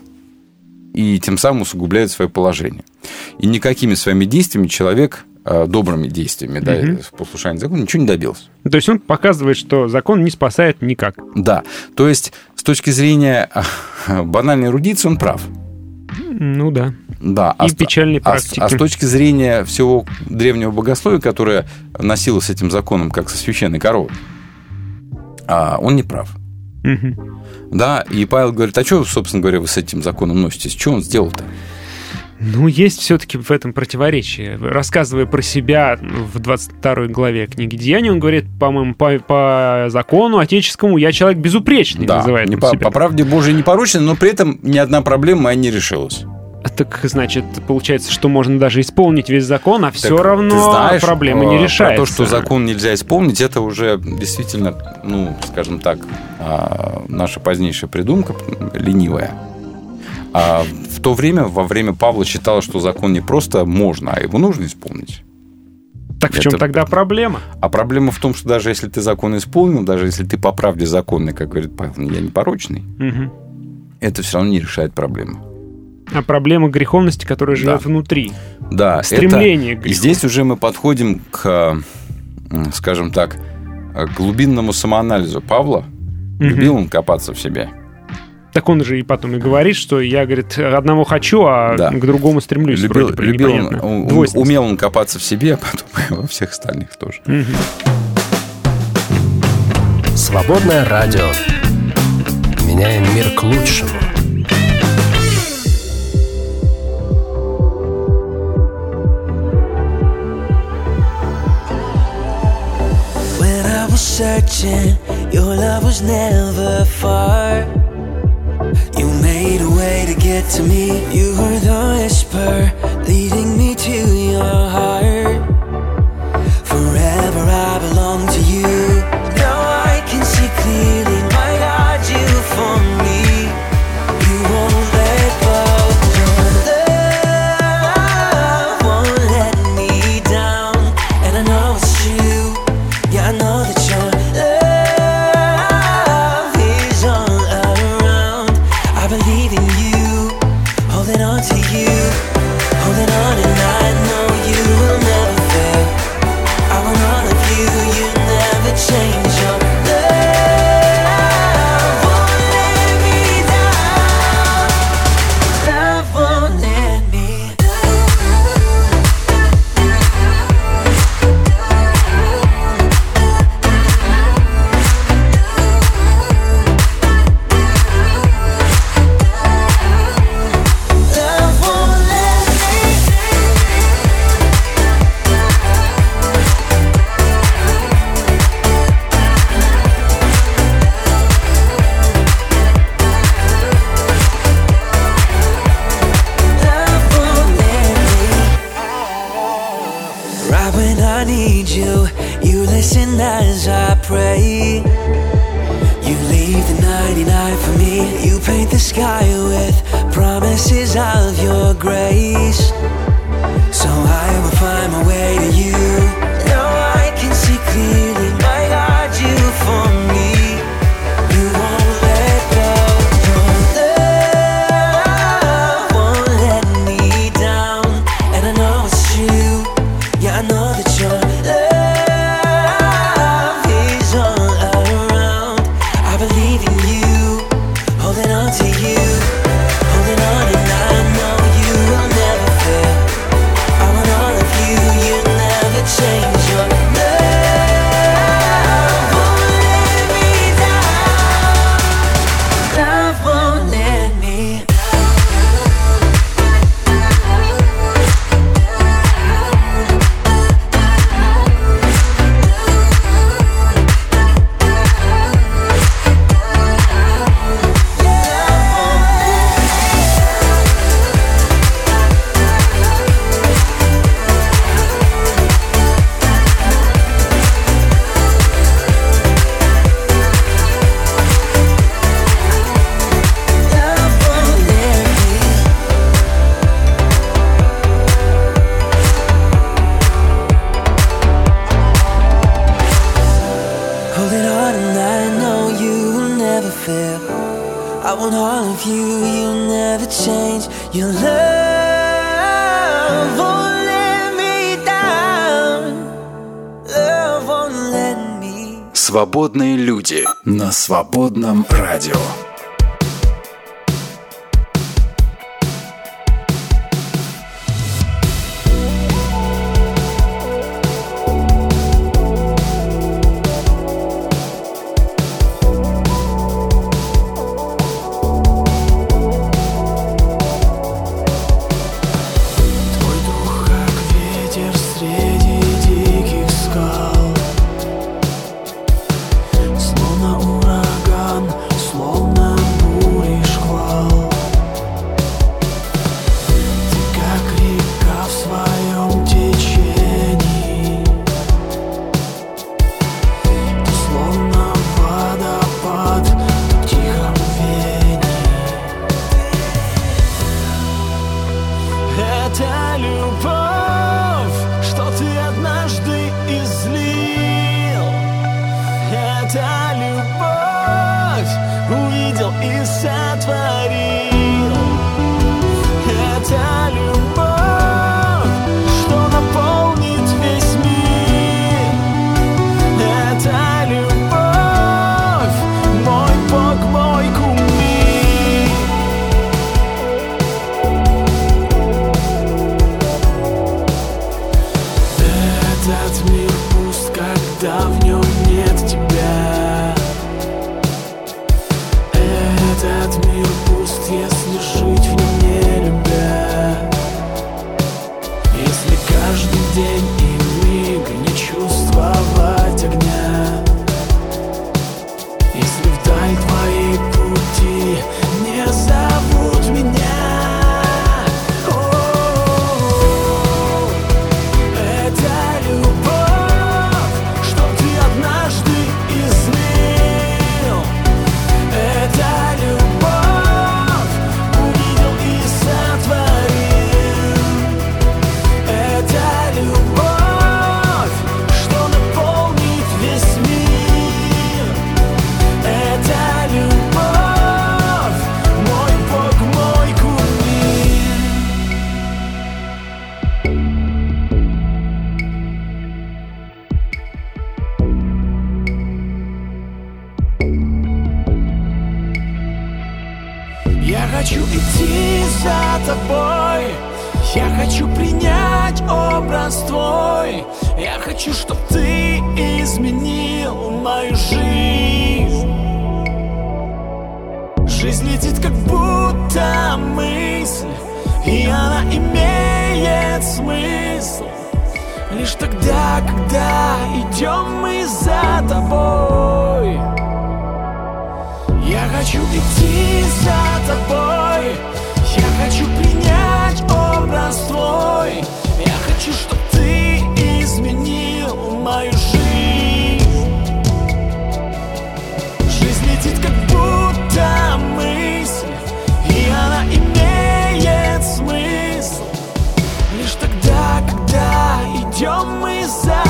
И тем самым усугубляют свое положение. И никакими своими действиями человек, добрыми действиями, да, в послушании закона, ничего не добился. То есть он показывает, что закон не спасает никак. Да, то есть с точки зрения э, банальной эрудиции он прав. Ну да. Да, И с- печальной а с- практики. А, с точки зрения всего древнего богословия, которое носилось этим законом как со священной коровой, а, он не прав. Мгм. Да, и Павел говорит, а что, собственно говоря, вы с этим законом носитесь? Что он сделал-то? Ну, есть все-таки в этом противоречие. Рассказывая про себя в 22 главе книги Деяний, он говорит, по-моему, по, по закону отеческому я человек безупречный, Да, называет не по, себя. по правде Божией непорочный, но при этом ни одна проблема моя не решилась. Так, значит, получается, что можно даже исполнить весь закон, а все Так, равно ты знаешь, проблема не э, решается. Про то, что закон нельзя исполнить, это уже действительно, ну, скажем так, а, наша позднейшая придумка ленивая. А то время, во время Павла считалось, что закон не просто можно, а его нужно исполнить. Так в чем это- тогда проблема? А проблема в том, что даже если ты закон исполнил, даже если ты по правде законный, как говорит Павел, я непорочный, Мгм. это все равно не решает проблему. А проблема греховности, которая живет Да. внутри. Да, Стремление к это... И греху. здесь уже мы подходим к, скажем так, к глубинному самоанализу Павла. Любил он копаться в себе. Так он же и потом и говорит, что я, говорит, одного хочу, а Да. к другому стремлюсь. Любил, вроде любил он, непонятно. умел он копаться в себе, а потом во всех остальных тоже. Мгм. Свободное радио. Меняем мир к лучшему. When I was searching, your love was never far. Made a way to get to me. You were the whisper leading me to your heart. Свободные люди на свободном радио. desire.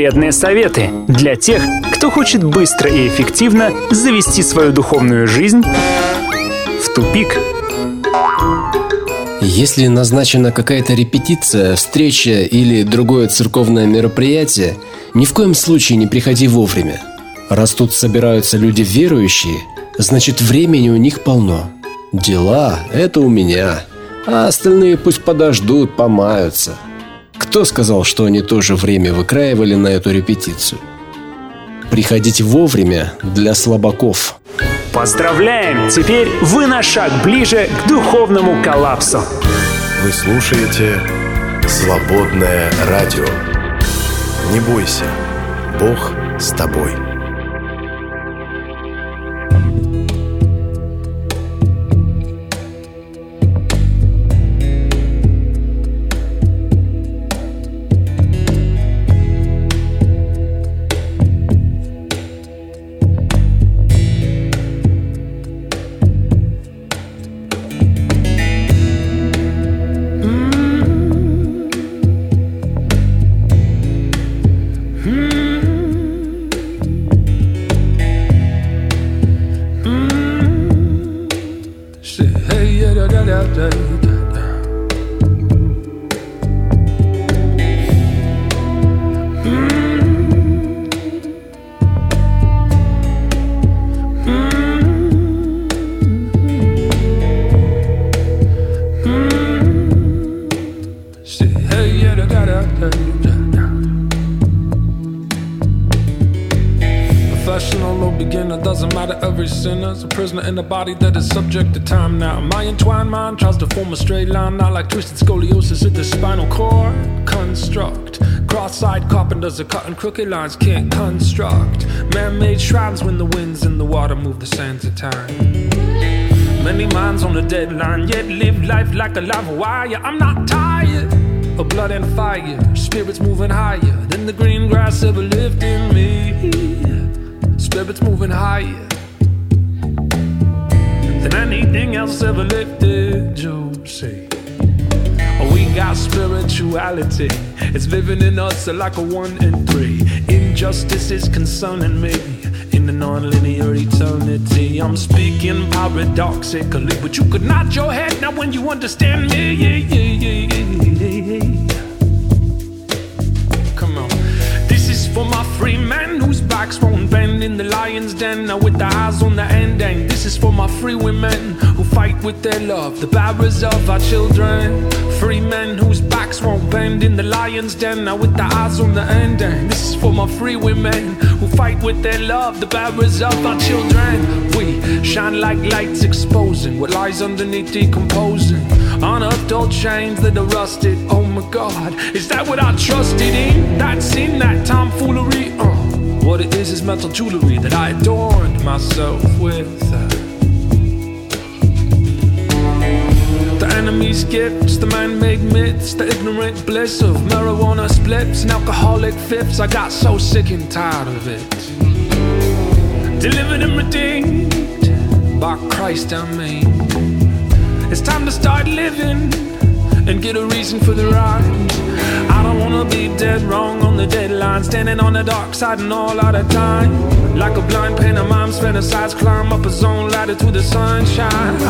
Вредные советы для тех, кто хочет быстро и эффективно завести свою духовную жизнь в тупик. Если назначена какая-то репетиция, встреча или другое церковное мероприятие, ни в коем случае не приходи вовремя. Раз тут собираются люди верующие, значит времени у них полно. Дела – это у меня, а остальные пусть подождут, помаются. Кто сказал, что они тоже время выкраивали на эту репетицию? Приходить вовремя для слабаков. Поздравляем! Теперь вы на шаг ближе к духовному коллапсу. Вы слушаете «Свободное радио». Не бойся, Бог с тобой. Body that is subject to time now. My entwined mind tries to form a straight line, not like twisted scoliosis at the spinal cord. Construct. Cross-eyed carpenters are cutting crooked lines, can't construct. Man-made shrines when the winds and the water move the sands of time. Many minds on the deadline, yet live life like a live wire. I'm not tired of blood and fire, spirits moving higher than the green grass ever lived in me. Spirits moving higher than anything else ever lifted. Oh, we got spirituality. It's living in us like a one in three. Injustice is concerning me in the non-linear eternity. I'm speaking paradoxically, but you could nod your head now when you understand me. Yeah, yeah, yeah. Come on. This is for my free men whose backs won't bend in the lion's den. Now with the eyes on the end, and this is for my free women who fight with their love, the bearers of our children. Free men whose backs won't bend in the lion's den. Now with the eyes on the end, and this is for my free women who fight with their love, the bearers of our children. We shine like lights exposing what lies underneath decomposing. Unearthed old chains that are rusted. Oh my God, is that what I trusted in? That's in that tomfoolery. Uh, what it is is mental jewelry that I adorned myself with. Enemy's gifts, the man-made myths, the ignorant bliss of marijuana spliffs and alcoholic fifths. I got so sick and tired of it. Delivered and redeemed by Christ, I mean. It's time to start living and get a reason for the ride. I wanna be dead wrong on the deadline, standing on the dark side and all out of time. Like a blind pantomime, fantasize, climb up a zone ladder to the sunshine.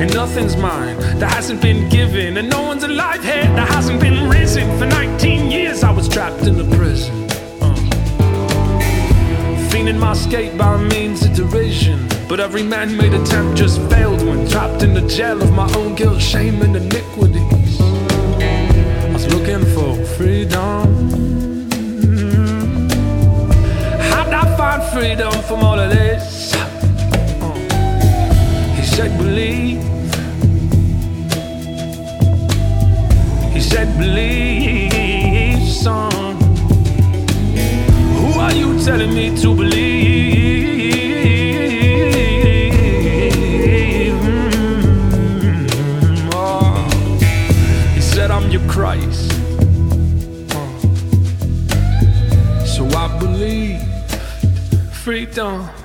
And nothing's mine that hasn't been given, and no one's alive here that hasn't been risen. For 19 years, I was trapped in a prison. Uh. My escape by means of derision. But every man made attempt just failed when trapped in the jail of my own guilt, shame, and iniquities. Looking for freedom. How'd I find freedom from all of this? Uh. He said, believe. He said, believe, son. Who are you telling me to believe? pretty dumb.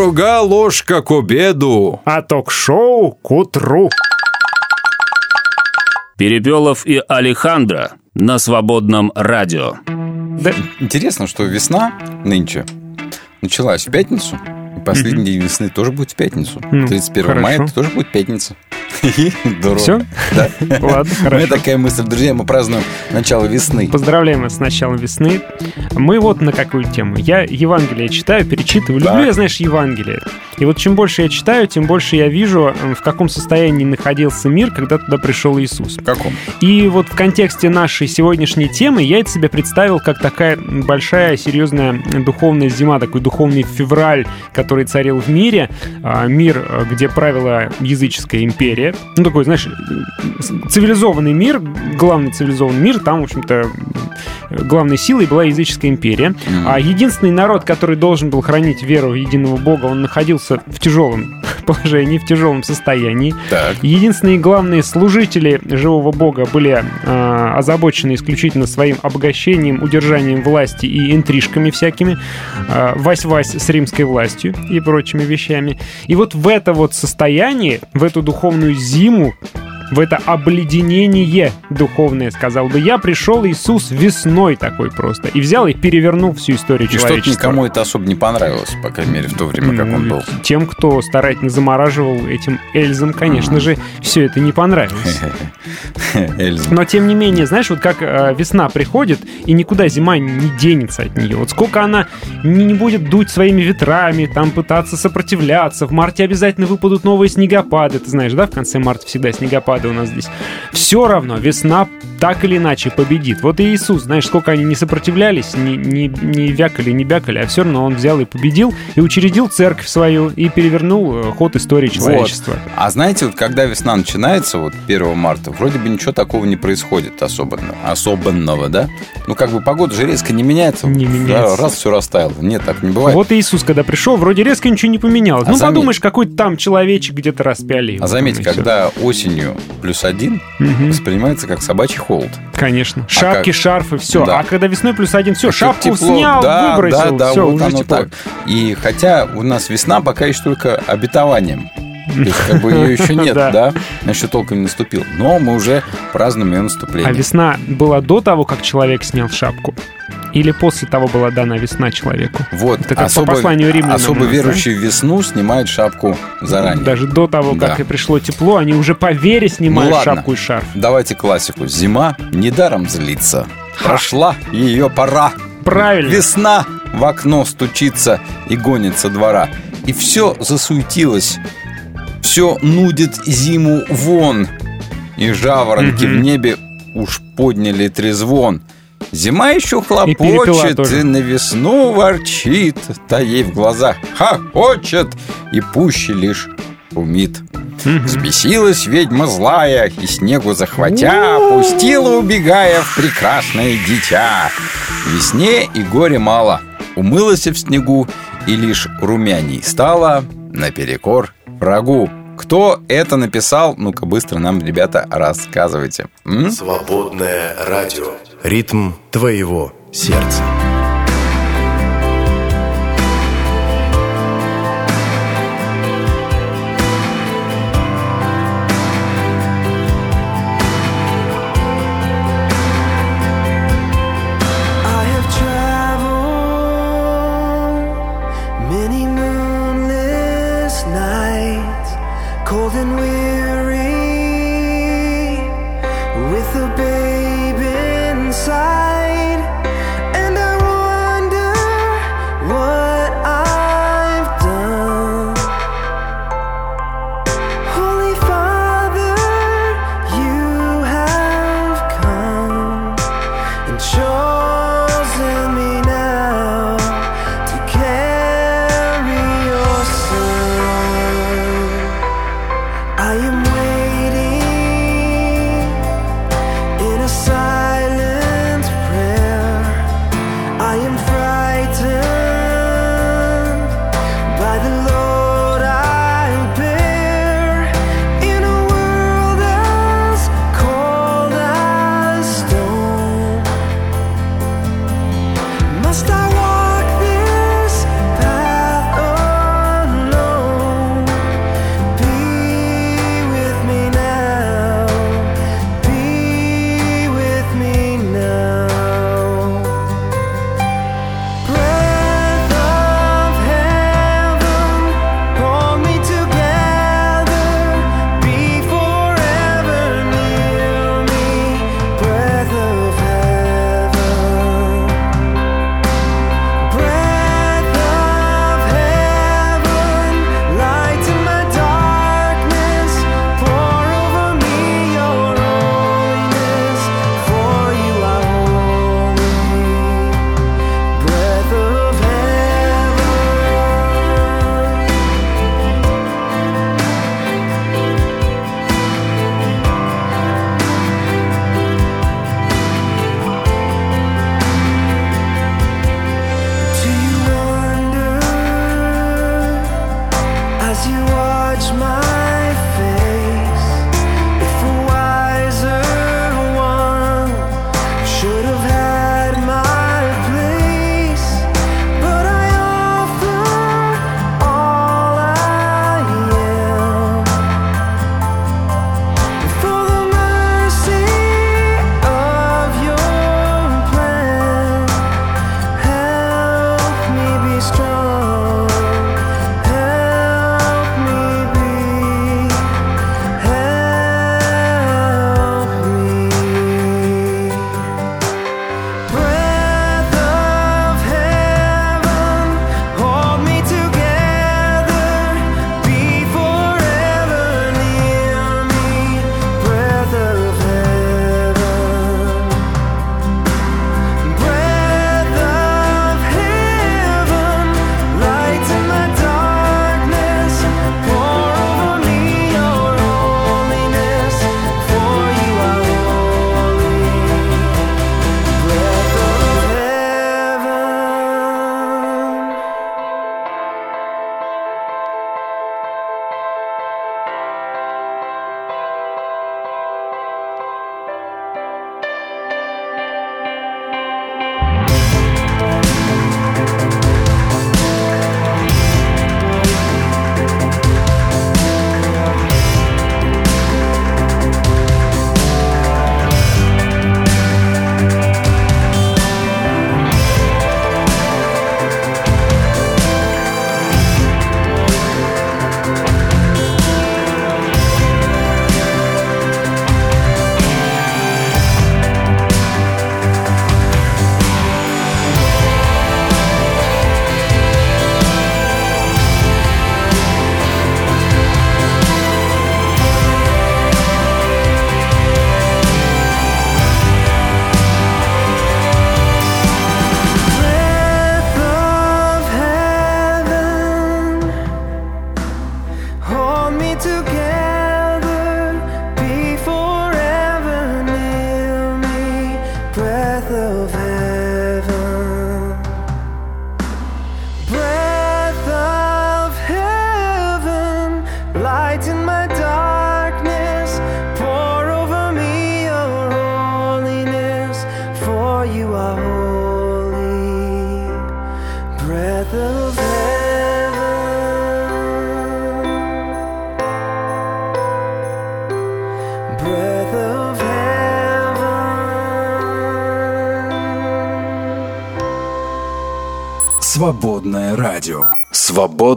Дорога ложка к обеду. А ток-шоу к утру. Перепелов и Алехандро на свободном радио. Да, Интересно, что весна нынче началась в пятницу. И последний день весны тоже будет в пятницу. Ну, 31 мая хорошо. это тоже будет пятница. Здорово. Всё? Да. Ладно, У меня хорошо. такая мысль, друзья, мы празднуем начало весны. Поздравляем вас с началом весны. Мы вот на какую тему. Я Евангелие читаю, перечитываю. Люблю я, знаешь, Евангелие. И вот чем больше я читаю, тем больше я вижу, в каком состоянии находился мир, когда туда пришел Иисус. В каком? И вот в контексте нашей сегодняшней темы я это себе представил как такая большая, серьезная духовная зима, такой духовный февраль, который царил в мире. А, Мир, э, где правила языческая империя. Ну, такой, знаешь, цивилизованный мир, главный цивилизованный мир, там, в общем-то, главной силой была языческая империя. А единственный народ, который должен был хранить веру в единого Бога, он находился в тяжелом положении, в тяжелом состоянии. Так. Единственные главные служители живого бога были э, озабочены исключительно своим обогащением, удержанием власти и интрижками всякими, э, вась-вась с римской властью и прочими вещами. И вот в это вот состояние, в эту духовную зиму, в это обледенение духовное, сказал бы я, пришел Иисус весной такой просто. И взял и перевернул всю историю И человечества. никому это особо не понравилось, по крайней мере, в то время, как он был. Тем, кто старательно замораживал этим Эльзам, конечно же, все это не понравилось. Но тем не менее, знаешь, вот как э, весна приходит, и никуда зима не денется от нее. Вот сколько она не будет дуть своими ветрами, там пытаться сопротивляться. В марте обязательно выпадут новые снегопады. Ты знаешь, да, в конце марта всегда снегопады у нас здесь. Все равно весна так или иначе победит. Вот и Иисус, знаешь, сколько они не сопротивлялись, не, не, не вякали, не бякали, а все равно он взял и победил, и учредил церковь свою, и перевернул э, ход истории человечества. Вот. А знаете, вот когда весна начинается, вот 1 марта, вроде бы ничего такого не происходит особенно, особенного, да? Ну, как бы погода же резко не меняется. Не Да, меняется. раз все растаяло. Нет, так не бывает. Вот и Иисус, когда пришел, вроде резко ничего не поменялось. А ну, заметь- подумаешь, какой-то там человечек где-то распяли. его А всё. когда осенью плюс один, Мгм. воспринимается как собачий холод. Конечно. Шапки, как- шарфы, все. Да. А когда весной плюс один, все, А шапку тепло. снял, да, выбросил, да, да, все, вот уже оно тепло. так. И хотя у нас весна пока еще только обетованием. То есть, как бы ее еще нет, Да. да? Еще толком не наступил. Но мы уже празднуем ее наступление. А весна была до того, как человек снял шапку? Или после того была дана весна человеку? Вот, Это как особо, по посланию римлянам особо нас, верующие в весну снимают шапку заранее. Даже до того, как Да. и пришло тепло, они уже по вере снимают Ну ладно. шапку и шарф. Давайте классику. Зима недаром злится. Прошла ее пора. Правильно. Весна в окно стучится и гонит со двора. И все засуетилось. Все нудит зиму вон. И жаворонки Мгм. в небе уж подняли трезвон. Зима еще хлопочет тоже. и, на весну ворчит, та ей в глазах хохочет и пуще лишь умит. Взбесилась ведьма злая, и снегу захватя, Пустила, убегая в прекрасное дитя. Весне и горе мало, умылась в снегу, И лишь румяней стала наперекор врагу. Кто это написал? Ну-ка быстро нам, ребята, рассказывайте. М? Свободное радио. Ритм твоего сердца.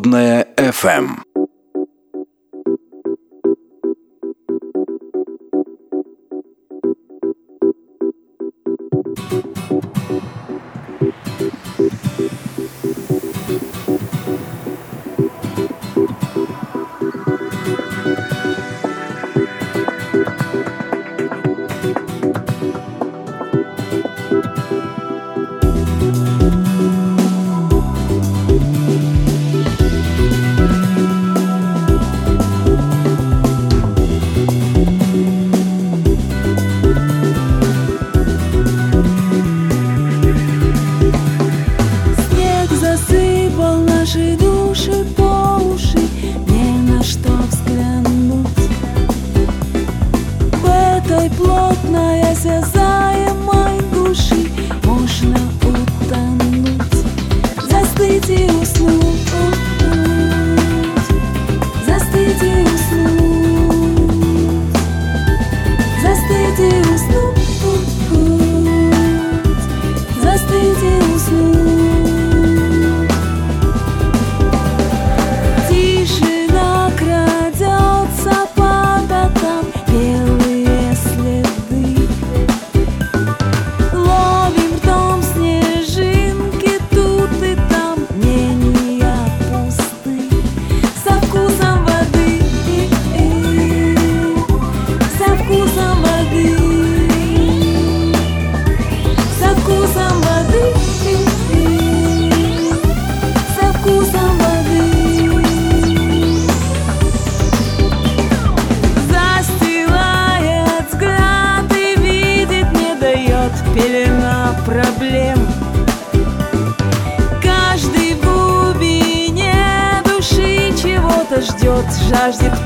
подобное.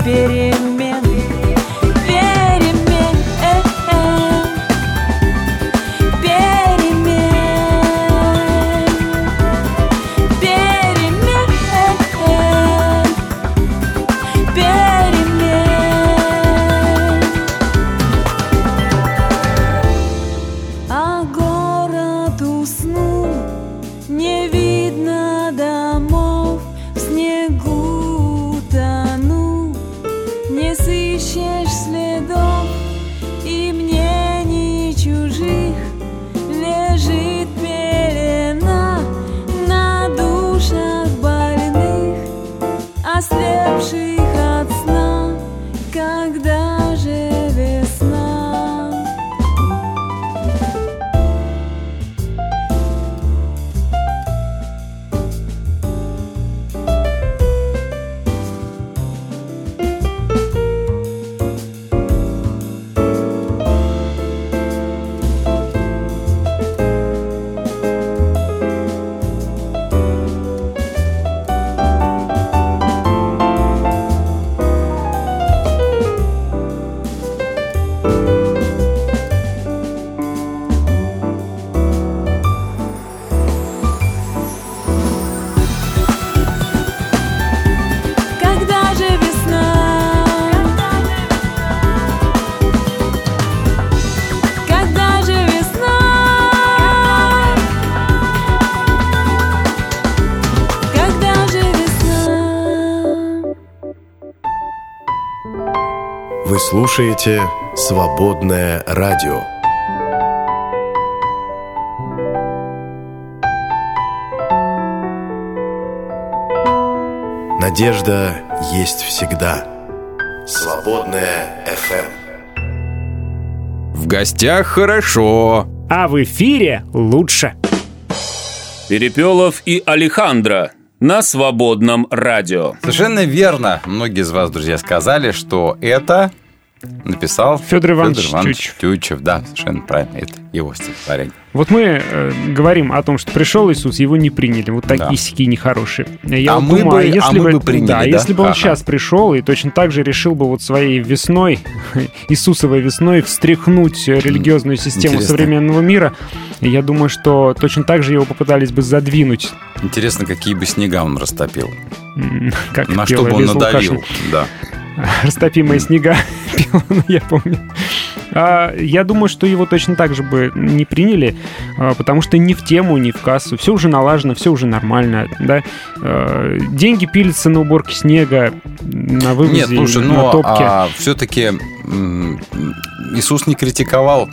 diferente. слушаете «Свободное радио». Надежда есть всегда. Свободная FM. Эм». В гостях хорошо, а в эфире лучше. Перепелов и Алехандро на свободном радио. Совершенно верно. Многие из вас, друзья, сказали, что это написал Федор Иванович Тютчев. Тютчев. Да, совершенно правильно. Это его стихотворение. Вот мы э, говорим о том, что пришел Иисус, его не приняли. Вот такие Да. стихи нехорошие. Я А вот мы думаю, бы- а если а мы бы приняли, да, да? если бы он Ага. сейчас пришел и точно так же решил бы вот своей весной, Иисусовой весной, встряхнуть религиозную систему Интересно. современного мира, я думаю, что точно так же его попытались бы задвинуть, Интересно, какие бы снега он растопил. как На что бы он надавил. Да. растопимые снега ну, я помню. А, я думаю, что его точно так же бы не приняли, а, потому что ни в тему, ни в кассу. Все уже налажено, все уже нормально, да. А, деньги пилятся на уборке снега, на вывозе, Нет, слушай, на ну топке. все-таки Иисус не критиковал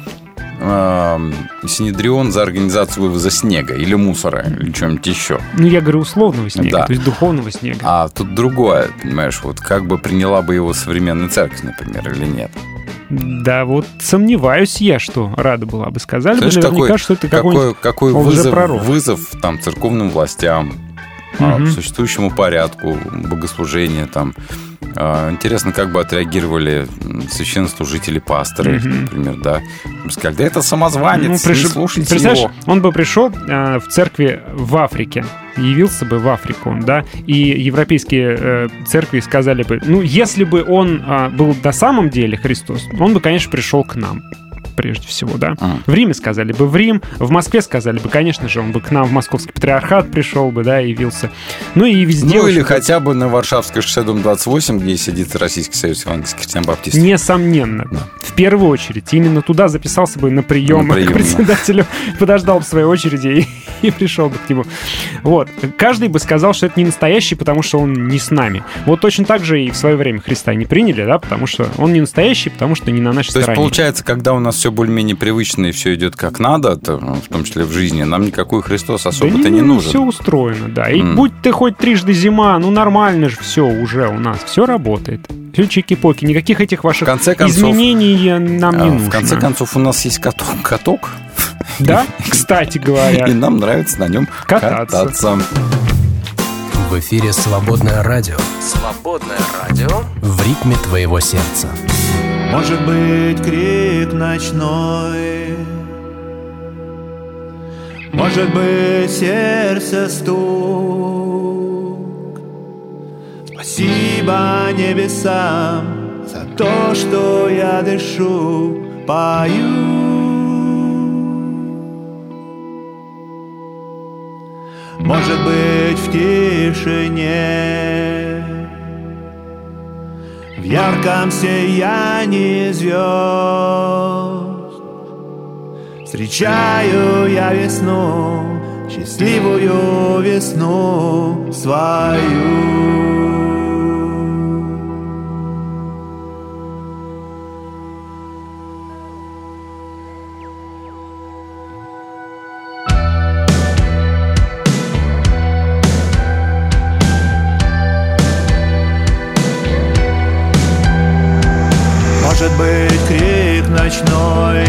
э, Синедрион за организацию вывоза снега или мусора, или чем-нибудь еще. Ну, я говорю условного снега, Да. то есть духовного снега. А тут другое, понимаешь, вот как бы приняла бы его современная церковь, например, или нет. Да, вот сомневаюсь я, что рада была бы. Сказали бы Знаешь, наверняка, какой, что это какой, какой вызов, вызов там церковным властям, Мгм. существующему порядку богослужения там. А, Интересно, как бы отреагировали м, священнослужители, пасторы, Мгм. например, да. Когда это самозванец, Ну, приш- не слушайте Представляешь, его. он бы пришел э, в церкви в Африке, явился бы в Африку, да, и европейские э, церкви сказали бы, ну, если бы он а, был на самом деле Христос, он бы, конечно, пришел к нам прежде всего, да. А. В Риме сказали бы в Рим, в Москве сказали бы, конечно же, он бы к нам в московский патриархат пришел бы, да, явился. Ну и везде... Ну или хотя бы на Варшавской шоссе, дом 28, где сидит Российский союз евангельских христиан-баптистов. Несомненно. В первую очередь. Именно туда записался бы на прием, На прием, к да. председателю, подождал бы своей очереди и, и пришел бы к нему. Вот. Каждый бы сказал, что это не настоящий, потому что он не с нами. Вот точно так же и в свое время Христа не приняли, да, потому что он не настоящий, потому что не на нашей То есть, стороне. получается, когда у нас все более-менее привычно и все идет как надо, то, ну, в том числе в жизни, нам никакой Христос особо-то не, нужен. Все устроено, да. И М. будь ты хоть трижды зима, ну нормально же все уже у нас. Все работает. Все чики-поки. Никаких этих ваших конце концов, изменений нам не А, нужно. В конце концов, у нас есть каток. каток Да, кстати говоря. И нам нравится на нем Кататься. кататься. В эфире «Свободное радио» Свободное радио. в ритме твоего сердца. Может быть, крик ночной. Может быть, сердце стук. Спасибо небесам За то, что я дышу, пою. Может быть, в тишине в ярком сиянии звезд Встречаю я весну, счастливую весну свою. Ночной.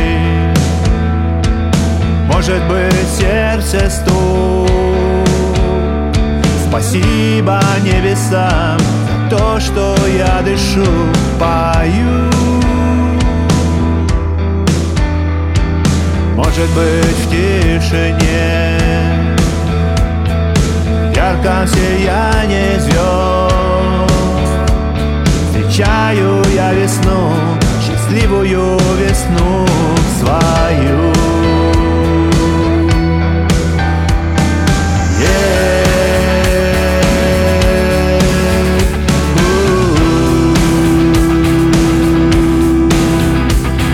Может быть, сердце стук. Спасибо небесам За то, что я дышу, пою. Может быть, в тишине ярком сиянии звезд. Встречаю я весну, счастливую весну свою.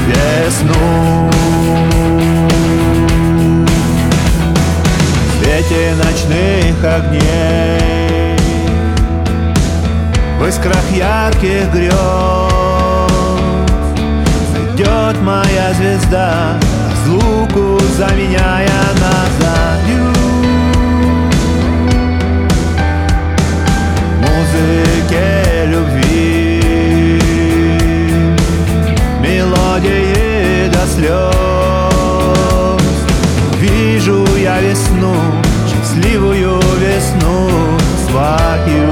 Весну. Ночных огней. В искрах ярких грез Зайдет моя звезда Разлуку заменяя на В Музыке любви Мелодии до слез. Вижу я весну Счастливую весну свою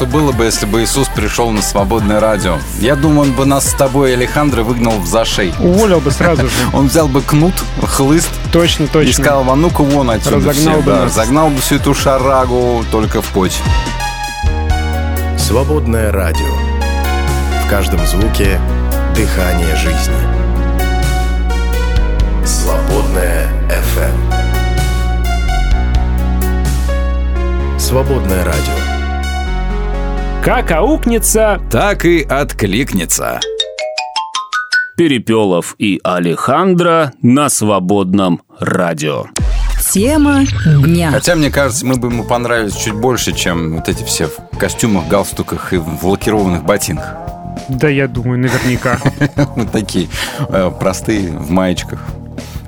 что было бы, если бы Иисус пришел на свободное радио. Я думаю, он бы нас с тобой, Алехандро, выгнал в зашей. Уволил бы сразу же. Он взял бы кнут, хлыст. Точно, точно. И сказал, а ну-ка вон отсюда. Разогнал все, бы да, Разогнал бы всю эту шарагу только в путь. Свободное радио. В каждом звуке дыхание жизни. Свободное FM. Эм. Свободное радио. Как аукнется, так и откликнется. Перепелов и Алехандро на свободном радио. Тема дня. Хотя, мне кажется, мы бы ему понравились чуть больше, чем вот эти все в костюмах, галстуках и в лакированных ботинках. Да, я думаю, наверняка. Вот такие э, простые, в маечках.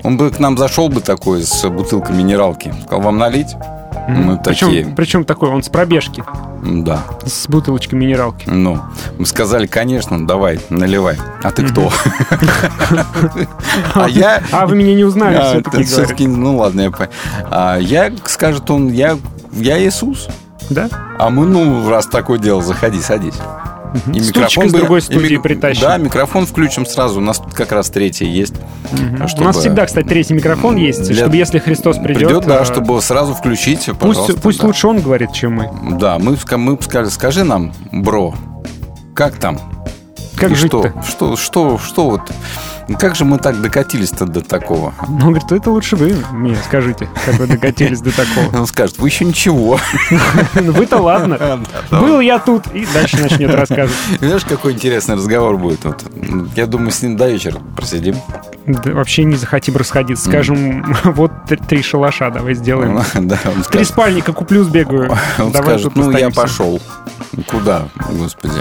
Он бы к нам зашел бы такой с бутылкой минералки. Сказал, вам налить? Мы такие, Причем, причем такой, он с пробежки, да. с бутылочкой минералки. Ну, мы сказали, конечно, давай, наливай. А ты кто? А я... А вы меня не узнали, А, все-таки ну ладно, я А я, скажет он, я Иисус. Да? А мы, ну, раз такое дело, заходи, садись. И Стульчик из другой студии мик- притащим. Да, микрофон включим сразу. У нас тут как раз третий есть. У чтобы- нас всегда, кстати, третий микрофон есть, Для- чтобы если Христос придет... Придет, да, э, чтобы сразу включить. Пусть, пусть да. лучше он говорит, чем мы. Да, мы, мы сказали, скажи нам, бро, как там? Как И что, жить-то? что, что, что вот? Как же мы так докатились-то до такого? Он говорит, это лучше вы мне скажите, как вы докатились до такого. Он скажет, вы еще ничего. Ну, Вы-то ладно. Был я тут. И дальше начнет рассказывать. Знаешь, какой интересный разговор будет? Я думаю, с ним до вечера просидим. Вообще не захотим расходиться. Скажем, вот три- шалаша давай сделаем. Три спальника куплю, сбегаю. он Давай скажет, ну, я останемся». пошел. Куда, господи?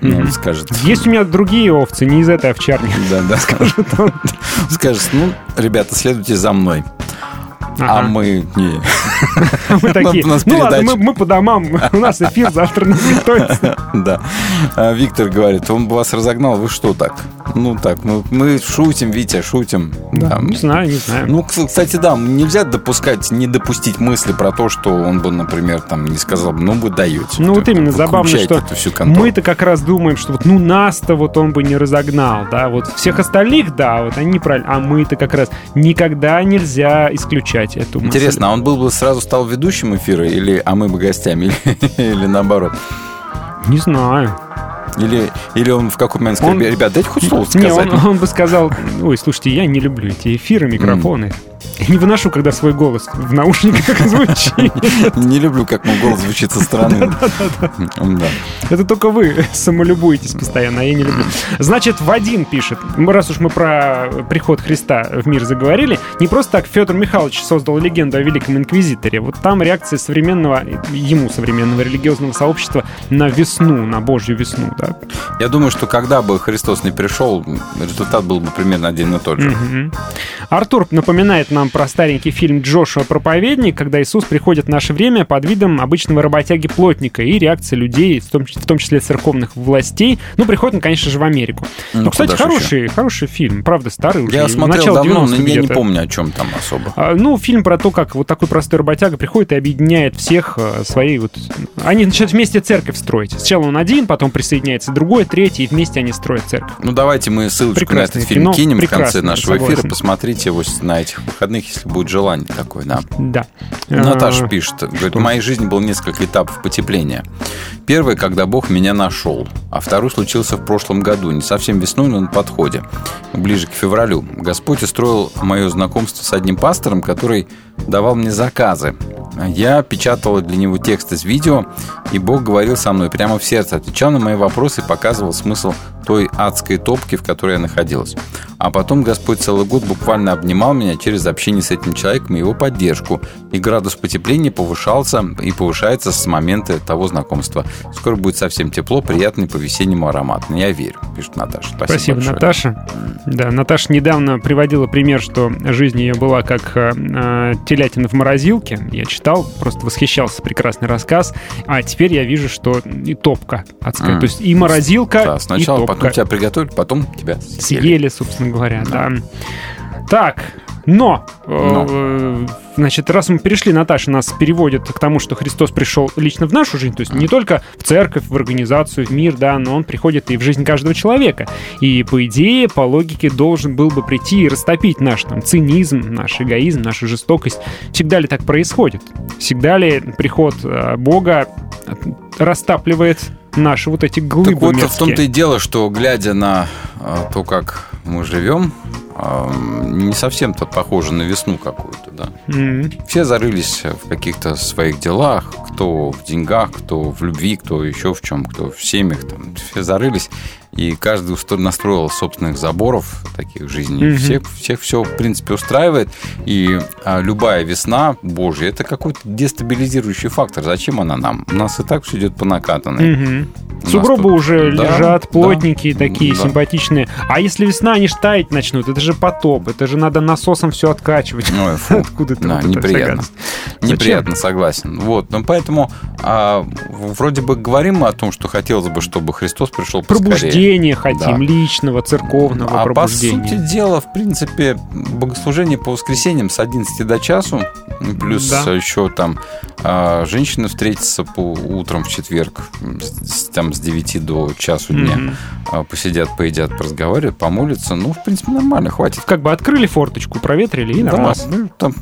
Ну, Он скажет, Есть у меня другие овцы, не из этой овчарни. да, да. Скажет, скажет, ну, ребята, следуйте за мной. А мы не. Мы такие, ну ладно, передача». мы, по домам, у нас эфир завтра готовиться. Да. А Виктор говорит, он бы вас разогнал, вы что так? Ну так, мы, мы шутим, Витя, шутим. Да. Не знаю, не знаю. Ну, кс- кстати, да, нельзя допускать, не допустить мысли про то, что он бы, например, там не сказал бы, ну вы даете. Ну вот именно забавно, что мы-то как раз думаем, что вот ну нас-то вот он бы не разогнал, да, вот всех остальных, да, вот они правильно, а мы-то как раз никогда нельзя исключать эту мысль. Интересно, а он был бы сразу стал ведущим эфира, или а мы бы гостями, или, наоборот? Не знаю. Или, или он в какой момент сказал, Он- ребят, дайте хоть слово Не, сказать. он, он бы сказал, ой, слушайте, я не люблю эти эфиры, микрофоны. Я не выношу, когда свой голос в наушниках звучит. Не люблю, как мой голос звучит со стороны. Это только вы самолюбуетесь постоянно, а я не люблю. Значит, Вадим пишет, раз уж мы про приход Христа в мир заговорили, не просто так Федор Михайлович создал легенду о Великом Инквизиторе. Вот там реакция современного, ему современного религиозного сообщества на весну, на Божью весну, да. Я думаю, что когда бы Христос не пришел, результат был бы примерно один и тот же. Артур напоминает нам про старенький фильм Джошуа «Проповедник», когда Иисус приходит в наше время под видом обычного работяги-плотника и реакция людей, в том, в том числе церковных властей. Ну, приходит он, конечно же, в Америку. Ну, Ну, кстати, хороший, хороший фильм, правда, старый уже. Я смотрел давно, но 90-х я не помню, о чем там особо. А, Ну, фильм про то, как вот такой простой работяга приходит и объединяет всех э, своей вот... Они начинают вместе церковь строить. Сначала он один, потом присоединяется другой, третий, и вместе они строят церковь. Ну, давайте мы ссылочку Прекрасное на этот фильм кинем в конце нашего эфира. согласен. Посмотрите его на этих выходных, если будет желание такое, да. Да. Наташа А, пишет, говорит, в моей жизни было несколько этапов потепления. Первый, когда Бог меня нашел, а второй случился в прошлом году, не совсем весной, но на подходе, ближе к февралю. Господь устроил мое знакомство с одним пастором, который давал мне заказы. Я печатала для него текст из видео, и Бог говорил со мной прямо в сердце, отвечал на мои вопросы и показывал смысл той адской топки, в которой я находилась. А потом Господь целый год буквально обнимал меня через общение с этим человеком и его поддержку. И градус потепления повышался и повышается с момента того знакомства. Скоро будет совсем тепло, приятный по-весеннему аромат. Я верю, пишет Наташа. Спасибо, Спасибо, большое. Наташа. Да, Наташа недавно приводила пример, что жизнь ее была как э, э, телятина в морозилке. Я читал, просто восхищался, прекрасный рассказ. А теперь я вижу, что и топка адская. М. То есть и морозилка, Да, и сначала топка. потом тебя приготовили, потом тебя съели. Съели, собственно говоря, да. Так, но, э, Но. э, значит, раз мы перешли, Наташа нас переводит к тому, что Христос пришел лично в нашу жизнь, то есть не только в церковь, в организацию, в мир, да, но он приходит и в жизнь каждого человека. И, по идее, по логике, должен был бы прийти и растопить наш там цинизм, наш эгоизм, нашу жестокость. Всегда ли так происходит? Всегда ли приход э, Бога растапливает наши вот эти глыбы Так вот, в мерзкие? том-то и дело, что глядя на а, то, как мы живем, а, не совсем-то похоже на весну какую-то, да. М. Все зарылись в каких-то своих делах, кто в деньгах, кто в любви, кто еще в чем, кто в семьях, там, все зарылись, и каждый настроил собственных заборов таких жизней. Мгм. Всех, всех все, в принципе, устраивает, и а, любая весна Божья, это какой-то дестабилизирующий фактор. Зачем она нам? У нас и так все идет по накатанной. Нас Сугробы тут- уже Да, лежат, да, плотненькие такие, да. симпатичные. А если весна, они ж таять начнут. Это же потоп. Это же надо насосом все откачивать. Ой, фу. Откуда ты Да, вот неприятно. Неприятно, согласен. Вот, ну поэтому а, вроде бы говорим мы о том, что хотелось бы, чтобы Христос пришел поскорее. Пробуждение хотим, Да. личного, церковного А по пробуждения. сути дела, в принципе, богослужение по воскресеньям с 11 до часу, плюс Да. еще там а, женщины встретятся по утром в четверг, с, там с 9 до часу дня, Мгм. а, посидят, поедят, поразговаривают, помолятся. Ну, в принципе, нормально, хватит. Как бы открыли форточку, проветрили и Да, нормально. ну, там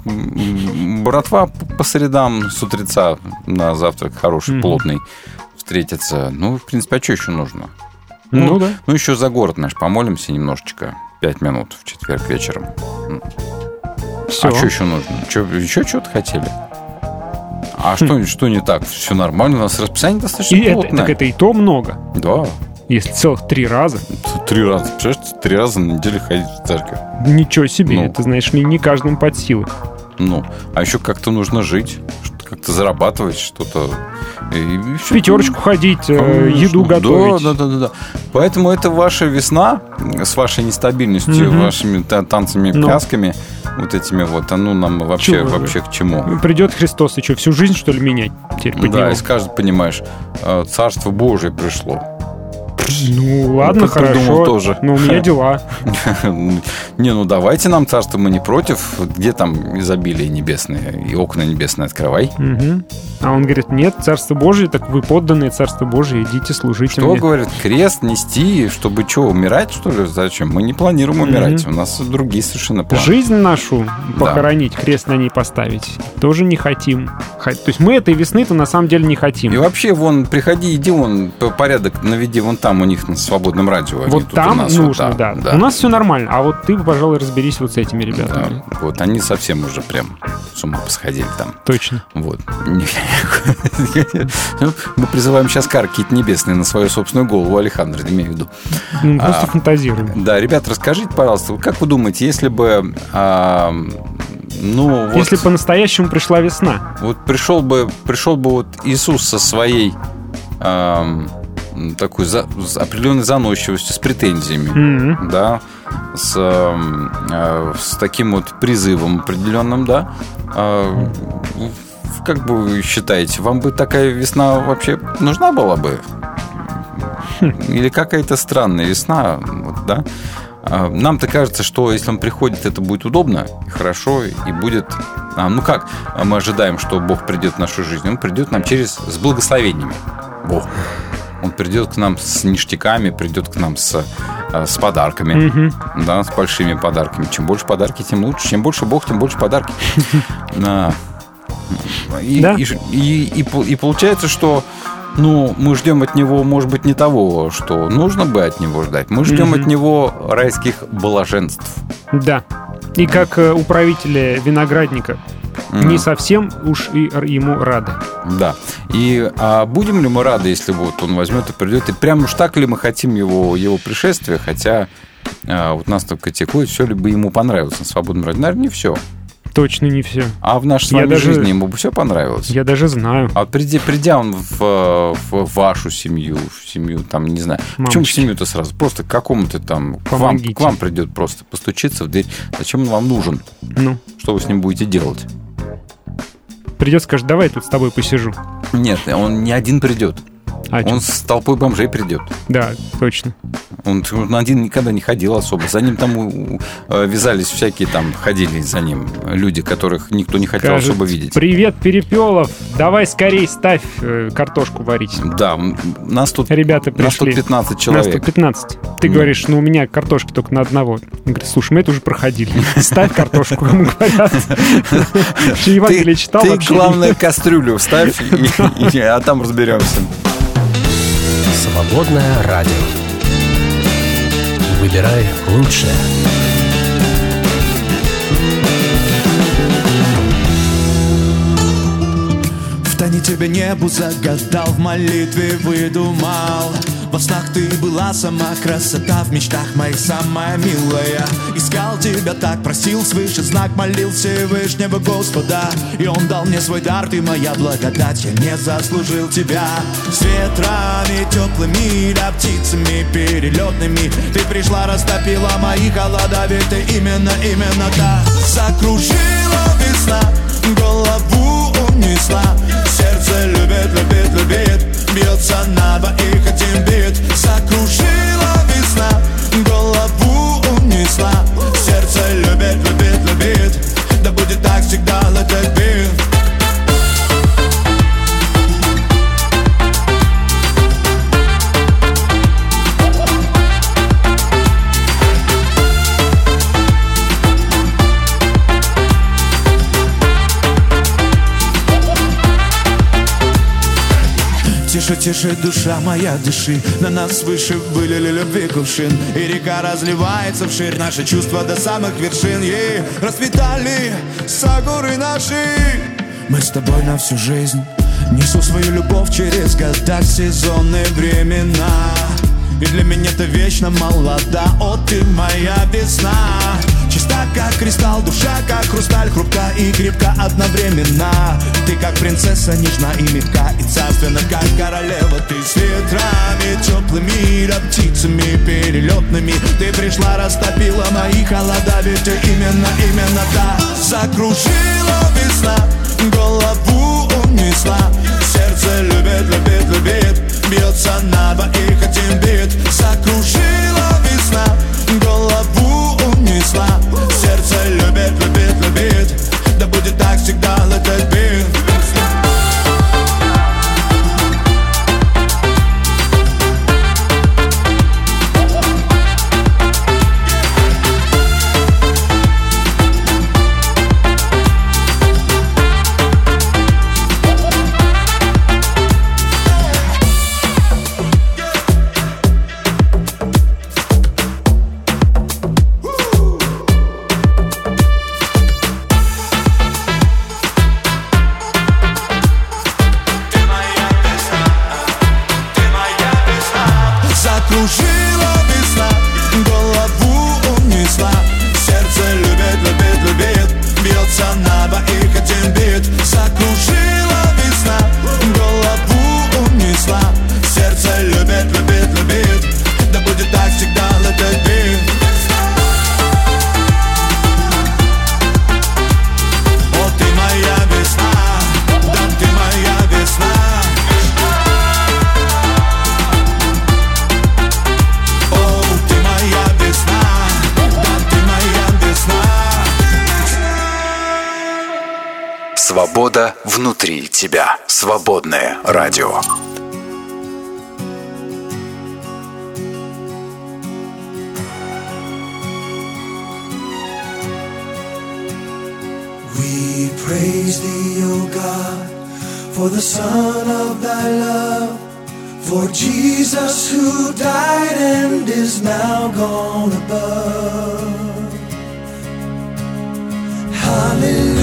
братва по средам с утреца на завтрак хороший, Мгм. плотный встретится. Ну, в принципе, а что еще нужно? Ну да. Ну, еще за город наш помолимся немножечко. Пять минут в четверг вечером. Все. А что еще нужно? Чё, еще что-то хотели? А что, что не так? Все нормально, у нас расписание достаточно И это, плотное. так это и то много. Да, Если целых три раза. три раза. Представляешь, три раза на неделю ходить в церковь. Ничего себе. Ну. Это, знаешь ли, не каждому под силы. Ну, а еще как-то нужно жить, как-то зарабатывать что-то. В пятерочку ходить, э, Конечно. еду готовить. Да, да, да, да. Поэтому это ваша весна с вашей нестабильностью, Мгм. вашими та- танцами, Ну. плясками, вот этими вот, а ну нам вообще, Чего вообще к чему? Придет Христос, и что, всю жизнь, что ли, менять? Теперь Да, и скажет, понимаешь, э, Царство Божие пришло. Ну, ладно, ты хорошо. думал тоже? Но у меня дела. Не, ну давайте нам царство, мы не против. Где там изобилие небесное и окна небесные открывай. А он говорит, нет, Царство Божие, так вы подданные Царство Божие, идите служите Что мне. говорит, крест нести, чтобы что, умирать, что ли? Зачем? Мы не планируем умирать. У нас другие совершенно планы. Жизнь нашу похоронить, крест на ней поставить, тоже не хотим. То есть мы этой весны-то на самом деле не хотим. И вообще, вон, приходи, иди, вон, порядок наведи вон там у них на свободном радио. Они вот у там нас вот, нужно, да. У нас все нормально, а вот ты, пожалуй, разберись вот с этими ребятами. Да, вот они совсем уже прям с ума посходили там. Точно. Вот. Ну, Мы призываем сейчас кар какие-то небесные на свою собственную голову, Александр, имею в виду. Ну, просто А, фантазируем. Да, ребят, расскажите, пожалуйста, как вы думаете, если бы, а, ну, вот, Если по-настоящему пришла весна. вот пришел бы, пришел бы вот Иисус со своей ам, такой за- с определенной заносчивостью, с претензиями, Мгм. да, с, а, с таким вот призывом определенным, да. А, как бы вы считаете, вам бы такая весна вообще нужна была бы? Или какая-то странная весна, вот, да? А, Нам-то кажется, что если он приходит, это будет удобно и хорошо, и будет... а, ну как мы ожидаем, что Бог придет в нашу жизнь? Он придет нам через... с благословениями. Бог. Он придет к нам с ништяками, придет к нам с, а, с подарками. Мгм. Да, с большими подарками. Чем больше подарки, тем лучше. Чем больше Бог, тем больше подарки. Да. И, Да. и, и- и по- и получается, что ну, мы ждем от него, может быть, не того, что нужно бы от него ждать. Мы ждем от него райских блаженств. Да. И как э, управителя виноградника. Не совсем уж и ему рады. Да. И а будем ли мы рады, если вот он возьмет и придет? И прям уж так ли мы хотим его, его пришествия? Хотя а, вот нас только критикуют, все ли бы ему понравилось на свободном радио? Наверное, не все. Точно не все. А в нашей с вами даже- жизни ему бы все понравилось. Я даже знаю. А придя, придя он в, в вашу семью, в семью, там, не знаю, почему в Мамочки. семью-то сразу? Просто к какому-то там, к вам, к вам придет просто постучиться в дверь. Зачем он вам нужен? Ну, Что вы с ним будете делать? Придет, скажет, давай я тут с тобой посижу. Нет, он не один придет. А? Он с толпой бомжей придет. Да, точно. Он, он один никогда не ходил особо. За ним там э, вязались всякие там, ходили за ним люди, которых никто не хотел Скажет, особо видеть. Привет, Перепелов. Давай скорей ставь э, картошку варить. Да, нас тут, Ребята нас тут пришли. 15 Нас человек. тут 15. Ты Да. говоришь, ну у меня картошки только на одного. Он говорит, слушай, мы это уже проходили. Ставь картошку, ему говорят. Что Ты, главное, кастрюлю вставь, и- а там разберемся. Свободное радио. Выбирай лучшее. В тайне тебе небу загадал, в молитве выдумал Во снах ты была сама красота В мечтах моих самая милая. Искал тебя так, просил свыше Знак молил Всевышнего Господа. И он дал мне свой дар Ты моя благодать, я не заслужил тебя. С ветрами теплыми Да птицами перелетными Ты пришла, растопила мои холода Ведь ты именно, именно та Закружила весна Голову унесла. Сердце любит, любит, любит Бьется на двоих один бит. Закружила весна Голову унесла Тише, тише, душа моя, дыши. На нас выше вылили любви кувшин? И река разливается вширь Наши чувства до самых вершин. Ей расцветали сагуры наши. Мы с тобой на всю жизнь. Несу свою любовь через года сезонные времена. И для меня ты вечно молода. О, ты моя весна Чиста, как кристалл, душа, как хрусталь Хрупка и крепка одновременно. Ты как принцесса, нежна и мягка И царственна, как королева. Ты с ветрами теплыми, да птицами перелетными. Ты пришла, растопила мои холода Ведь ты именно, именно та. Закружила весна, голову унесла. Сердце любит, любит, любит Бьется на двоих один бит. Закружила весна, голову унесла Сердце любит, любит, любит. Да будет так всегда, let it be Свобода внутри тебя. Свободное радио. We praise thee, O God, for the Son of thy love, for Jesus who died and is now gone above. Hallelujah,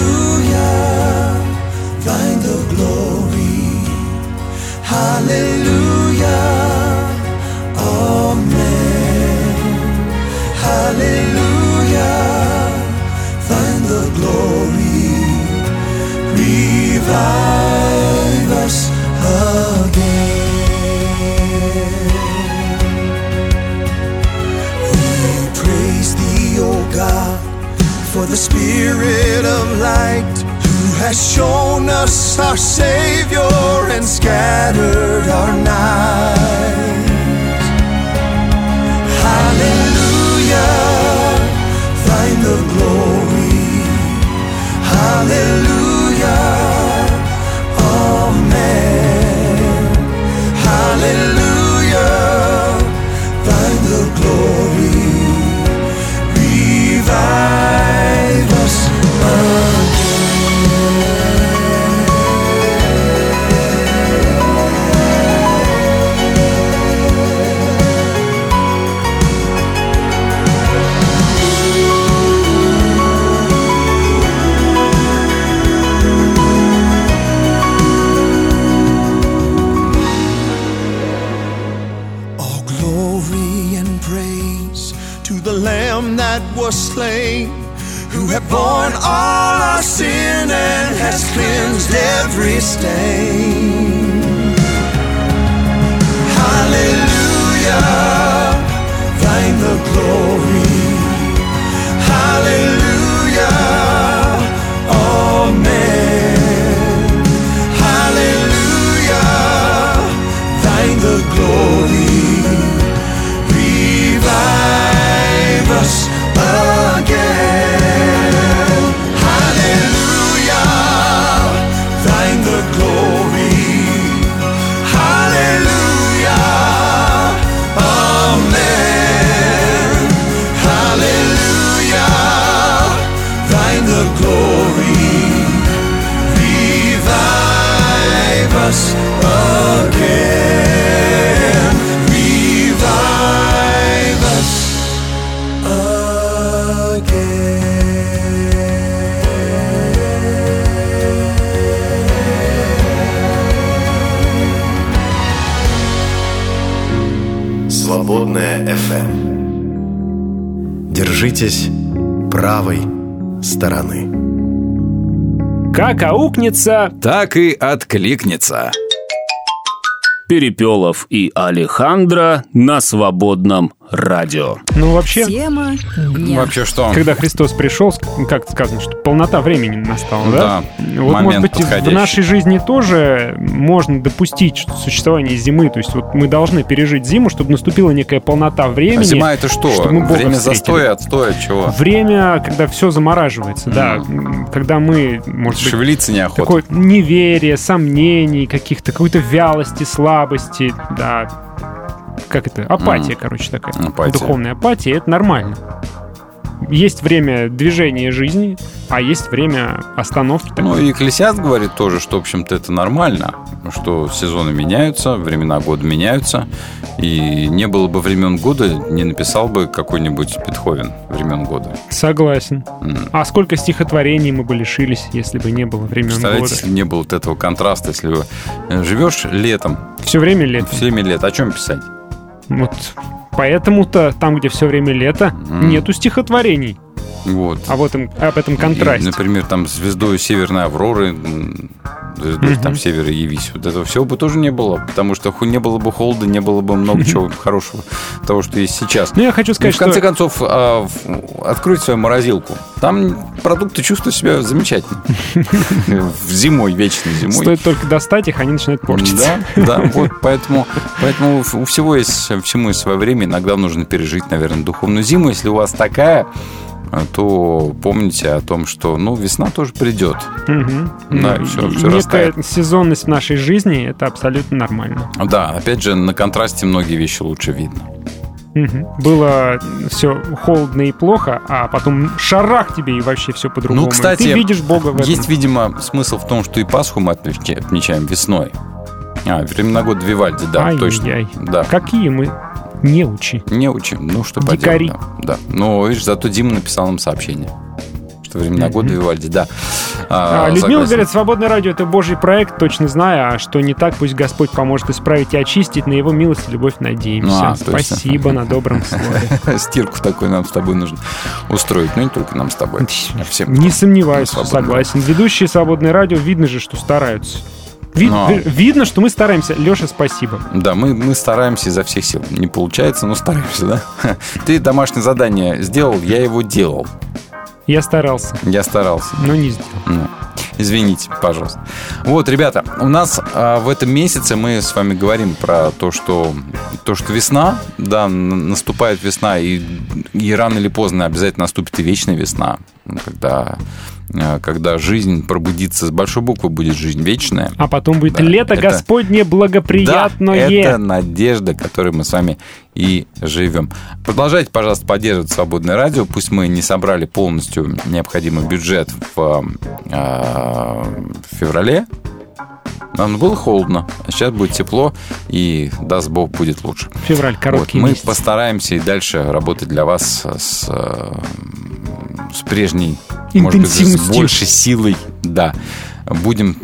for the Spirit of light has shown us our Savior and scattered our night. Hallelujah аукнется, Так и откликнется. Перепелов и Алехандро на свободном радио. ну вообще, Тема дня. Вообще что? когда Христос пришел, как сказано, что полнота времени настала, да? Да, Вот, может быть, в нашей жизни тоже можно допустить существование зимы. То есть вот мы должны пережить зиму, чтобы наступила некая полнота времени. А зима это что? чтобы мы Бога Время встретили. застоя, отстоя, чего? Время, когда все замораживается, да. М, Когда мы, может быть, Шевелиться неохота. такое неверие, сомнений, каких-то какой-то вялости, слабости, да. Как это? Апатия, М. короче, такая. Апатия. Духовная апатия, это нормально. Есть время движения жизни, а есть время остановки. Ну, и Экклесиаст говорит тоже, что, в общем-то, это нормально, что сезоны меняются, времена года меняются, и не было бы времен года, не написал бы какой-нибудь Бетховен времен года. Согласен. М. А сколько стихотворений мы бы лишились, если бы не было времен Представляете, года? если не было вот этого контраста, если вы э, живешь летом, Все время лето. все время лет, о чем писать? Вот поэтому-то там, где все время лето, М. нету стихотворений. Вот. А вот им- об этом И, контрасте. например, там звездой Северной Авроры, звездой Мгм. там Севера явись. Вот этого всего бы тоже не было, потому что не было бы холода, не было бы много чего хорошего того, что есть сейчас. Ну, я хочу сказать, в конце что... концов, а, откройте свою морозилку. Там продукты чувствуют себя замечательно. Зимой, вечной зимой. Стоит только достать их, они начинают портиться. Да, да, вот поэтому, поэтому у всего есть всему есть свое время. Иногда нужно пережить, наверное, духовную зиму. Если у вас такая, то помните о том, что ну, весна тоже придет. Мгм. Да, Ну, всё Некая растает. сезонность в нашей жизни — это абсолютно нормально. Да, опять же, на контрасте многие вещи лучше видно. Мгм. Было все холодно и плохо, а потом шарах тебе и вообще все по-другому. Ну, кстати, Ты видишь Бога в этом. Есть, видимо, смысл в том, что и Пасху мы отмеча- отмечаем весной. А, времена года Вивальди, да, Ай-яй-яй. точно. Да. Какие мы неучи. Не учим, ну что Дикари. поделать. Да, да. Но, видишь, зато Дима написал нам сообщение. Что времена года Вивальди, да. А, А, Людмила согласен. говорит, свободное радио это божий проект, точно зная, а что не так, пусть Господь поможет исправить и очистить, на его милость и любовь надеемся. А, точно. Спасибо на добром слове. Стирку такой нам с тобой нужно устроить. Ну, не только нам с тобой. а всем. Не сомневаюсь, согласен. Ведущие свободное радио, видно же, что стараются. Ви- Но. ви- Видно, что мы стараемся. Леша, спасибо. Да, мы, мы стараемся изо всех сил. Не получается, но стараемся, да? Ты домашнее задание сделал, я его делал. Я старался, Я старался. но не сделал. Ну, извините, пожалуйста. Вот, ребята, у нас а, в этом месяце мы с вами говорим про то, что то, что весна, да, наступает весна, и, и рано или поздно обязательно наступит и вечная весна, когда, когда жизнь пробудится с большой буквы, будет жизнь вечная. А потом будет Да, лето это- Господне благоприятное. Да, это надежда, которой мы с вами и живем. Продолжайте, пожалуйста, поддерживать свободное радио. Пусть мы не собрали полностью необходимый бюджет в, э, в феврале. Нам было холодно, а сейчас будет тепло, и даст Бог будет лучше. Февраль, Вот, короткий мы месяц. постараемся и дальше работать для вас с, э, с прежней, может быть, с большей силой, да. Будем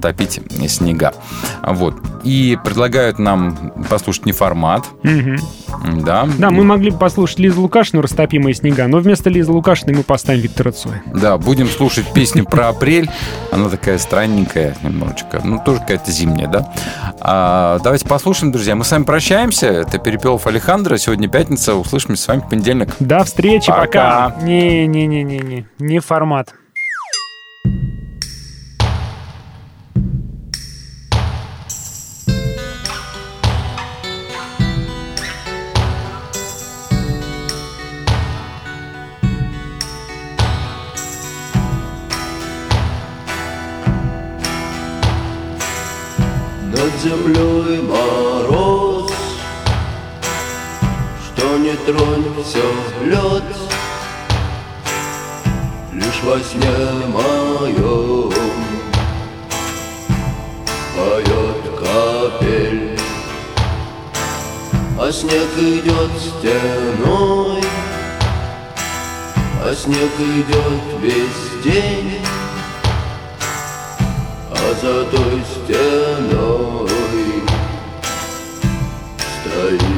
топить снега. Вот. И предлагают нам послушать неформат. Мгм. Да. Да, мы могли бы послушать Лизу Лукашину «Растопимые снега», но вместо Лизы Лукашиной мы поставим Виктора Цоя. Да, будем слушать песню про апрель. Она такая странненькая немножечко. Ну, тоже какая-то зимняя, да? А, давайте послушаем, друзья. Мы с вами прощаемся. Это Перепелов Александра. Сегодня пятница. Услышимся с вами в понедельник. До встречи, Пока. пока. Не-не-не-не-не, не формат. Землей мороз, что не тронь все лед, Лишь во сне моем поет капель, А снег идет стеной, а снег идет весь день. За той стеной. Стоит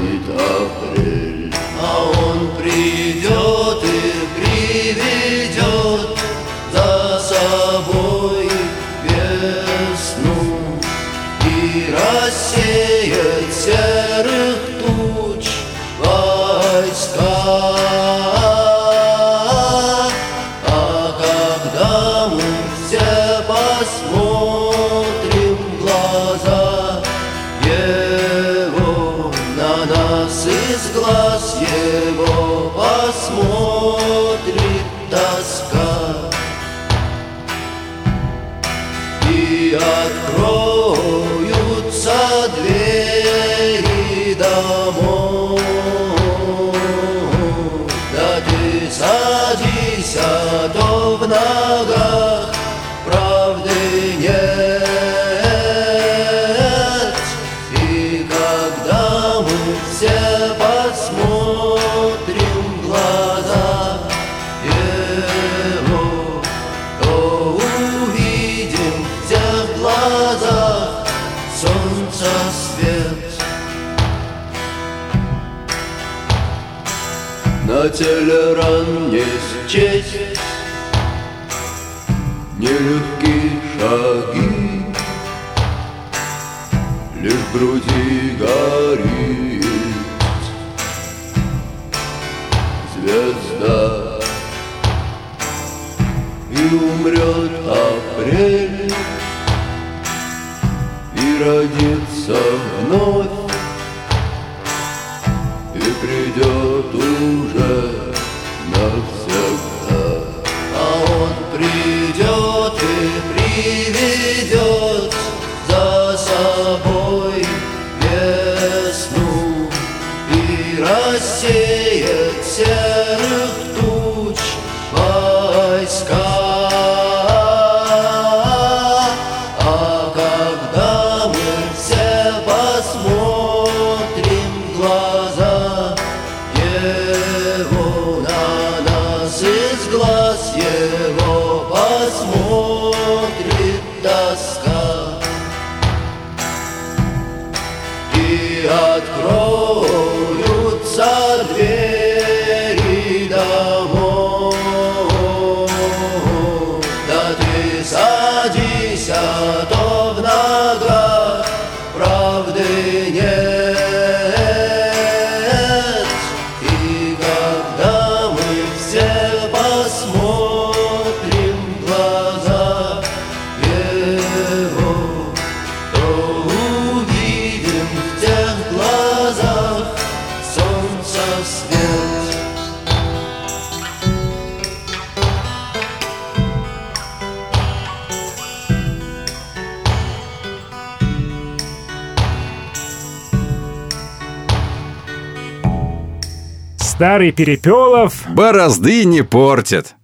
Старый Перепелов. Борозды не портит.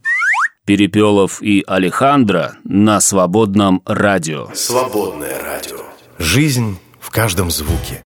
Перепелов и Алехандро на свободном радио. Свободное радио. Жизнь в каждом звуке.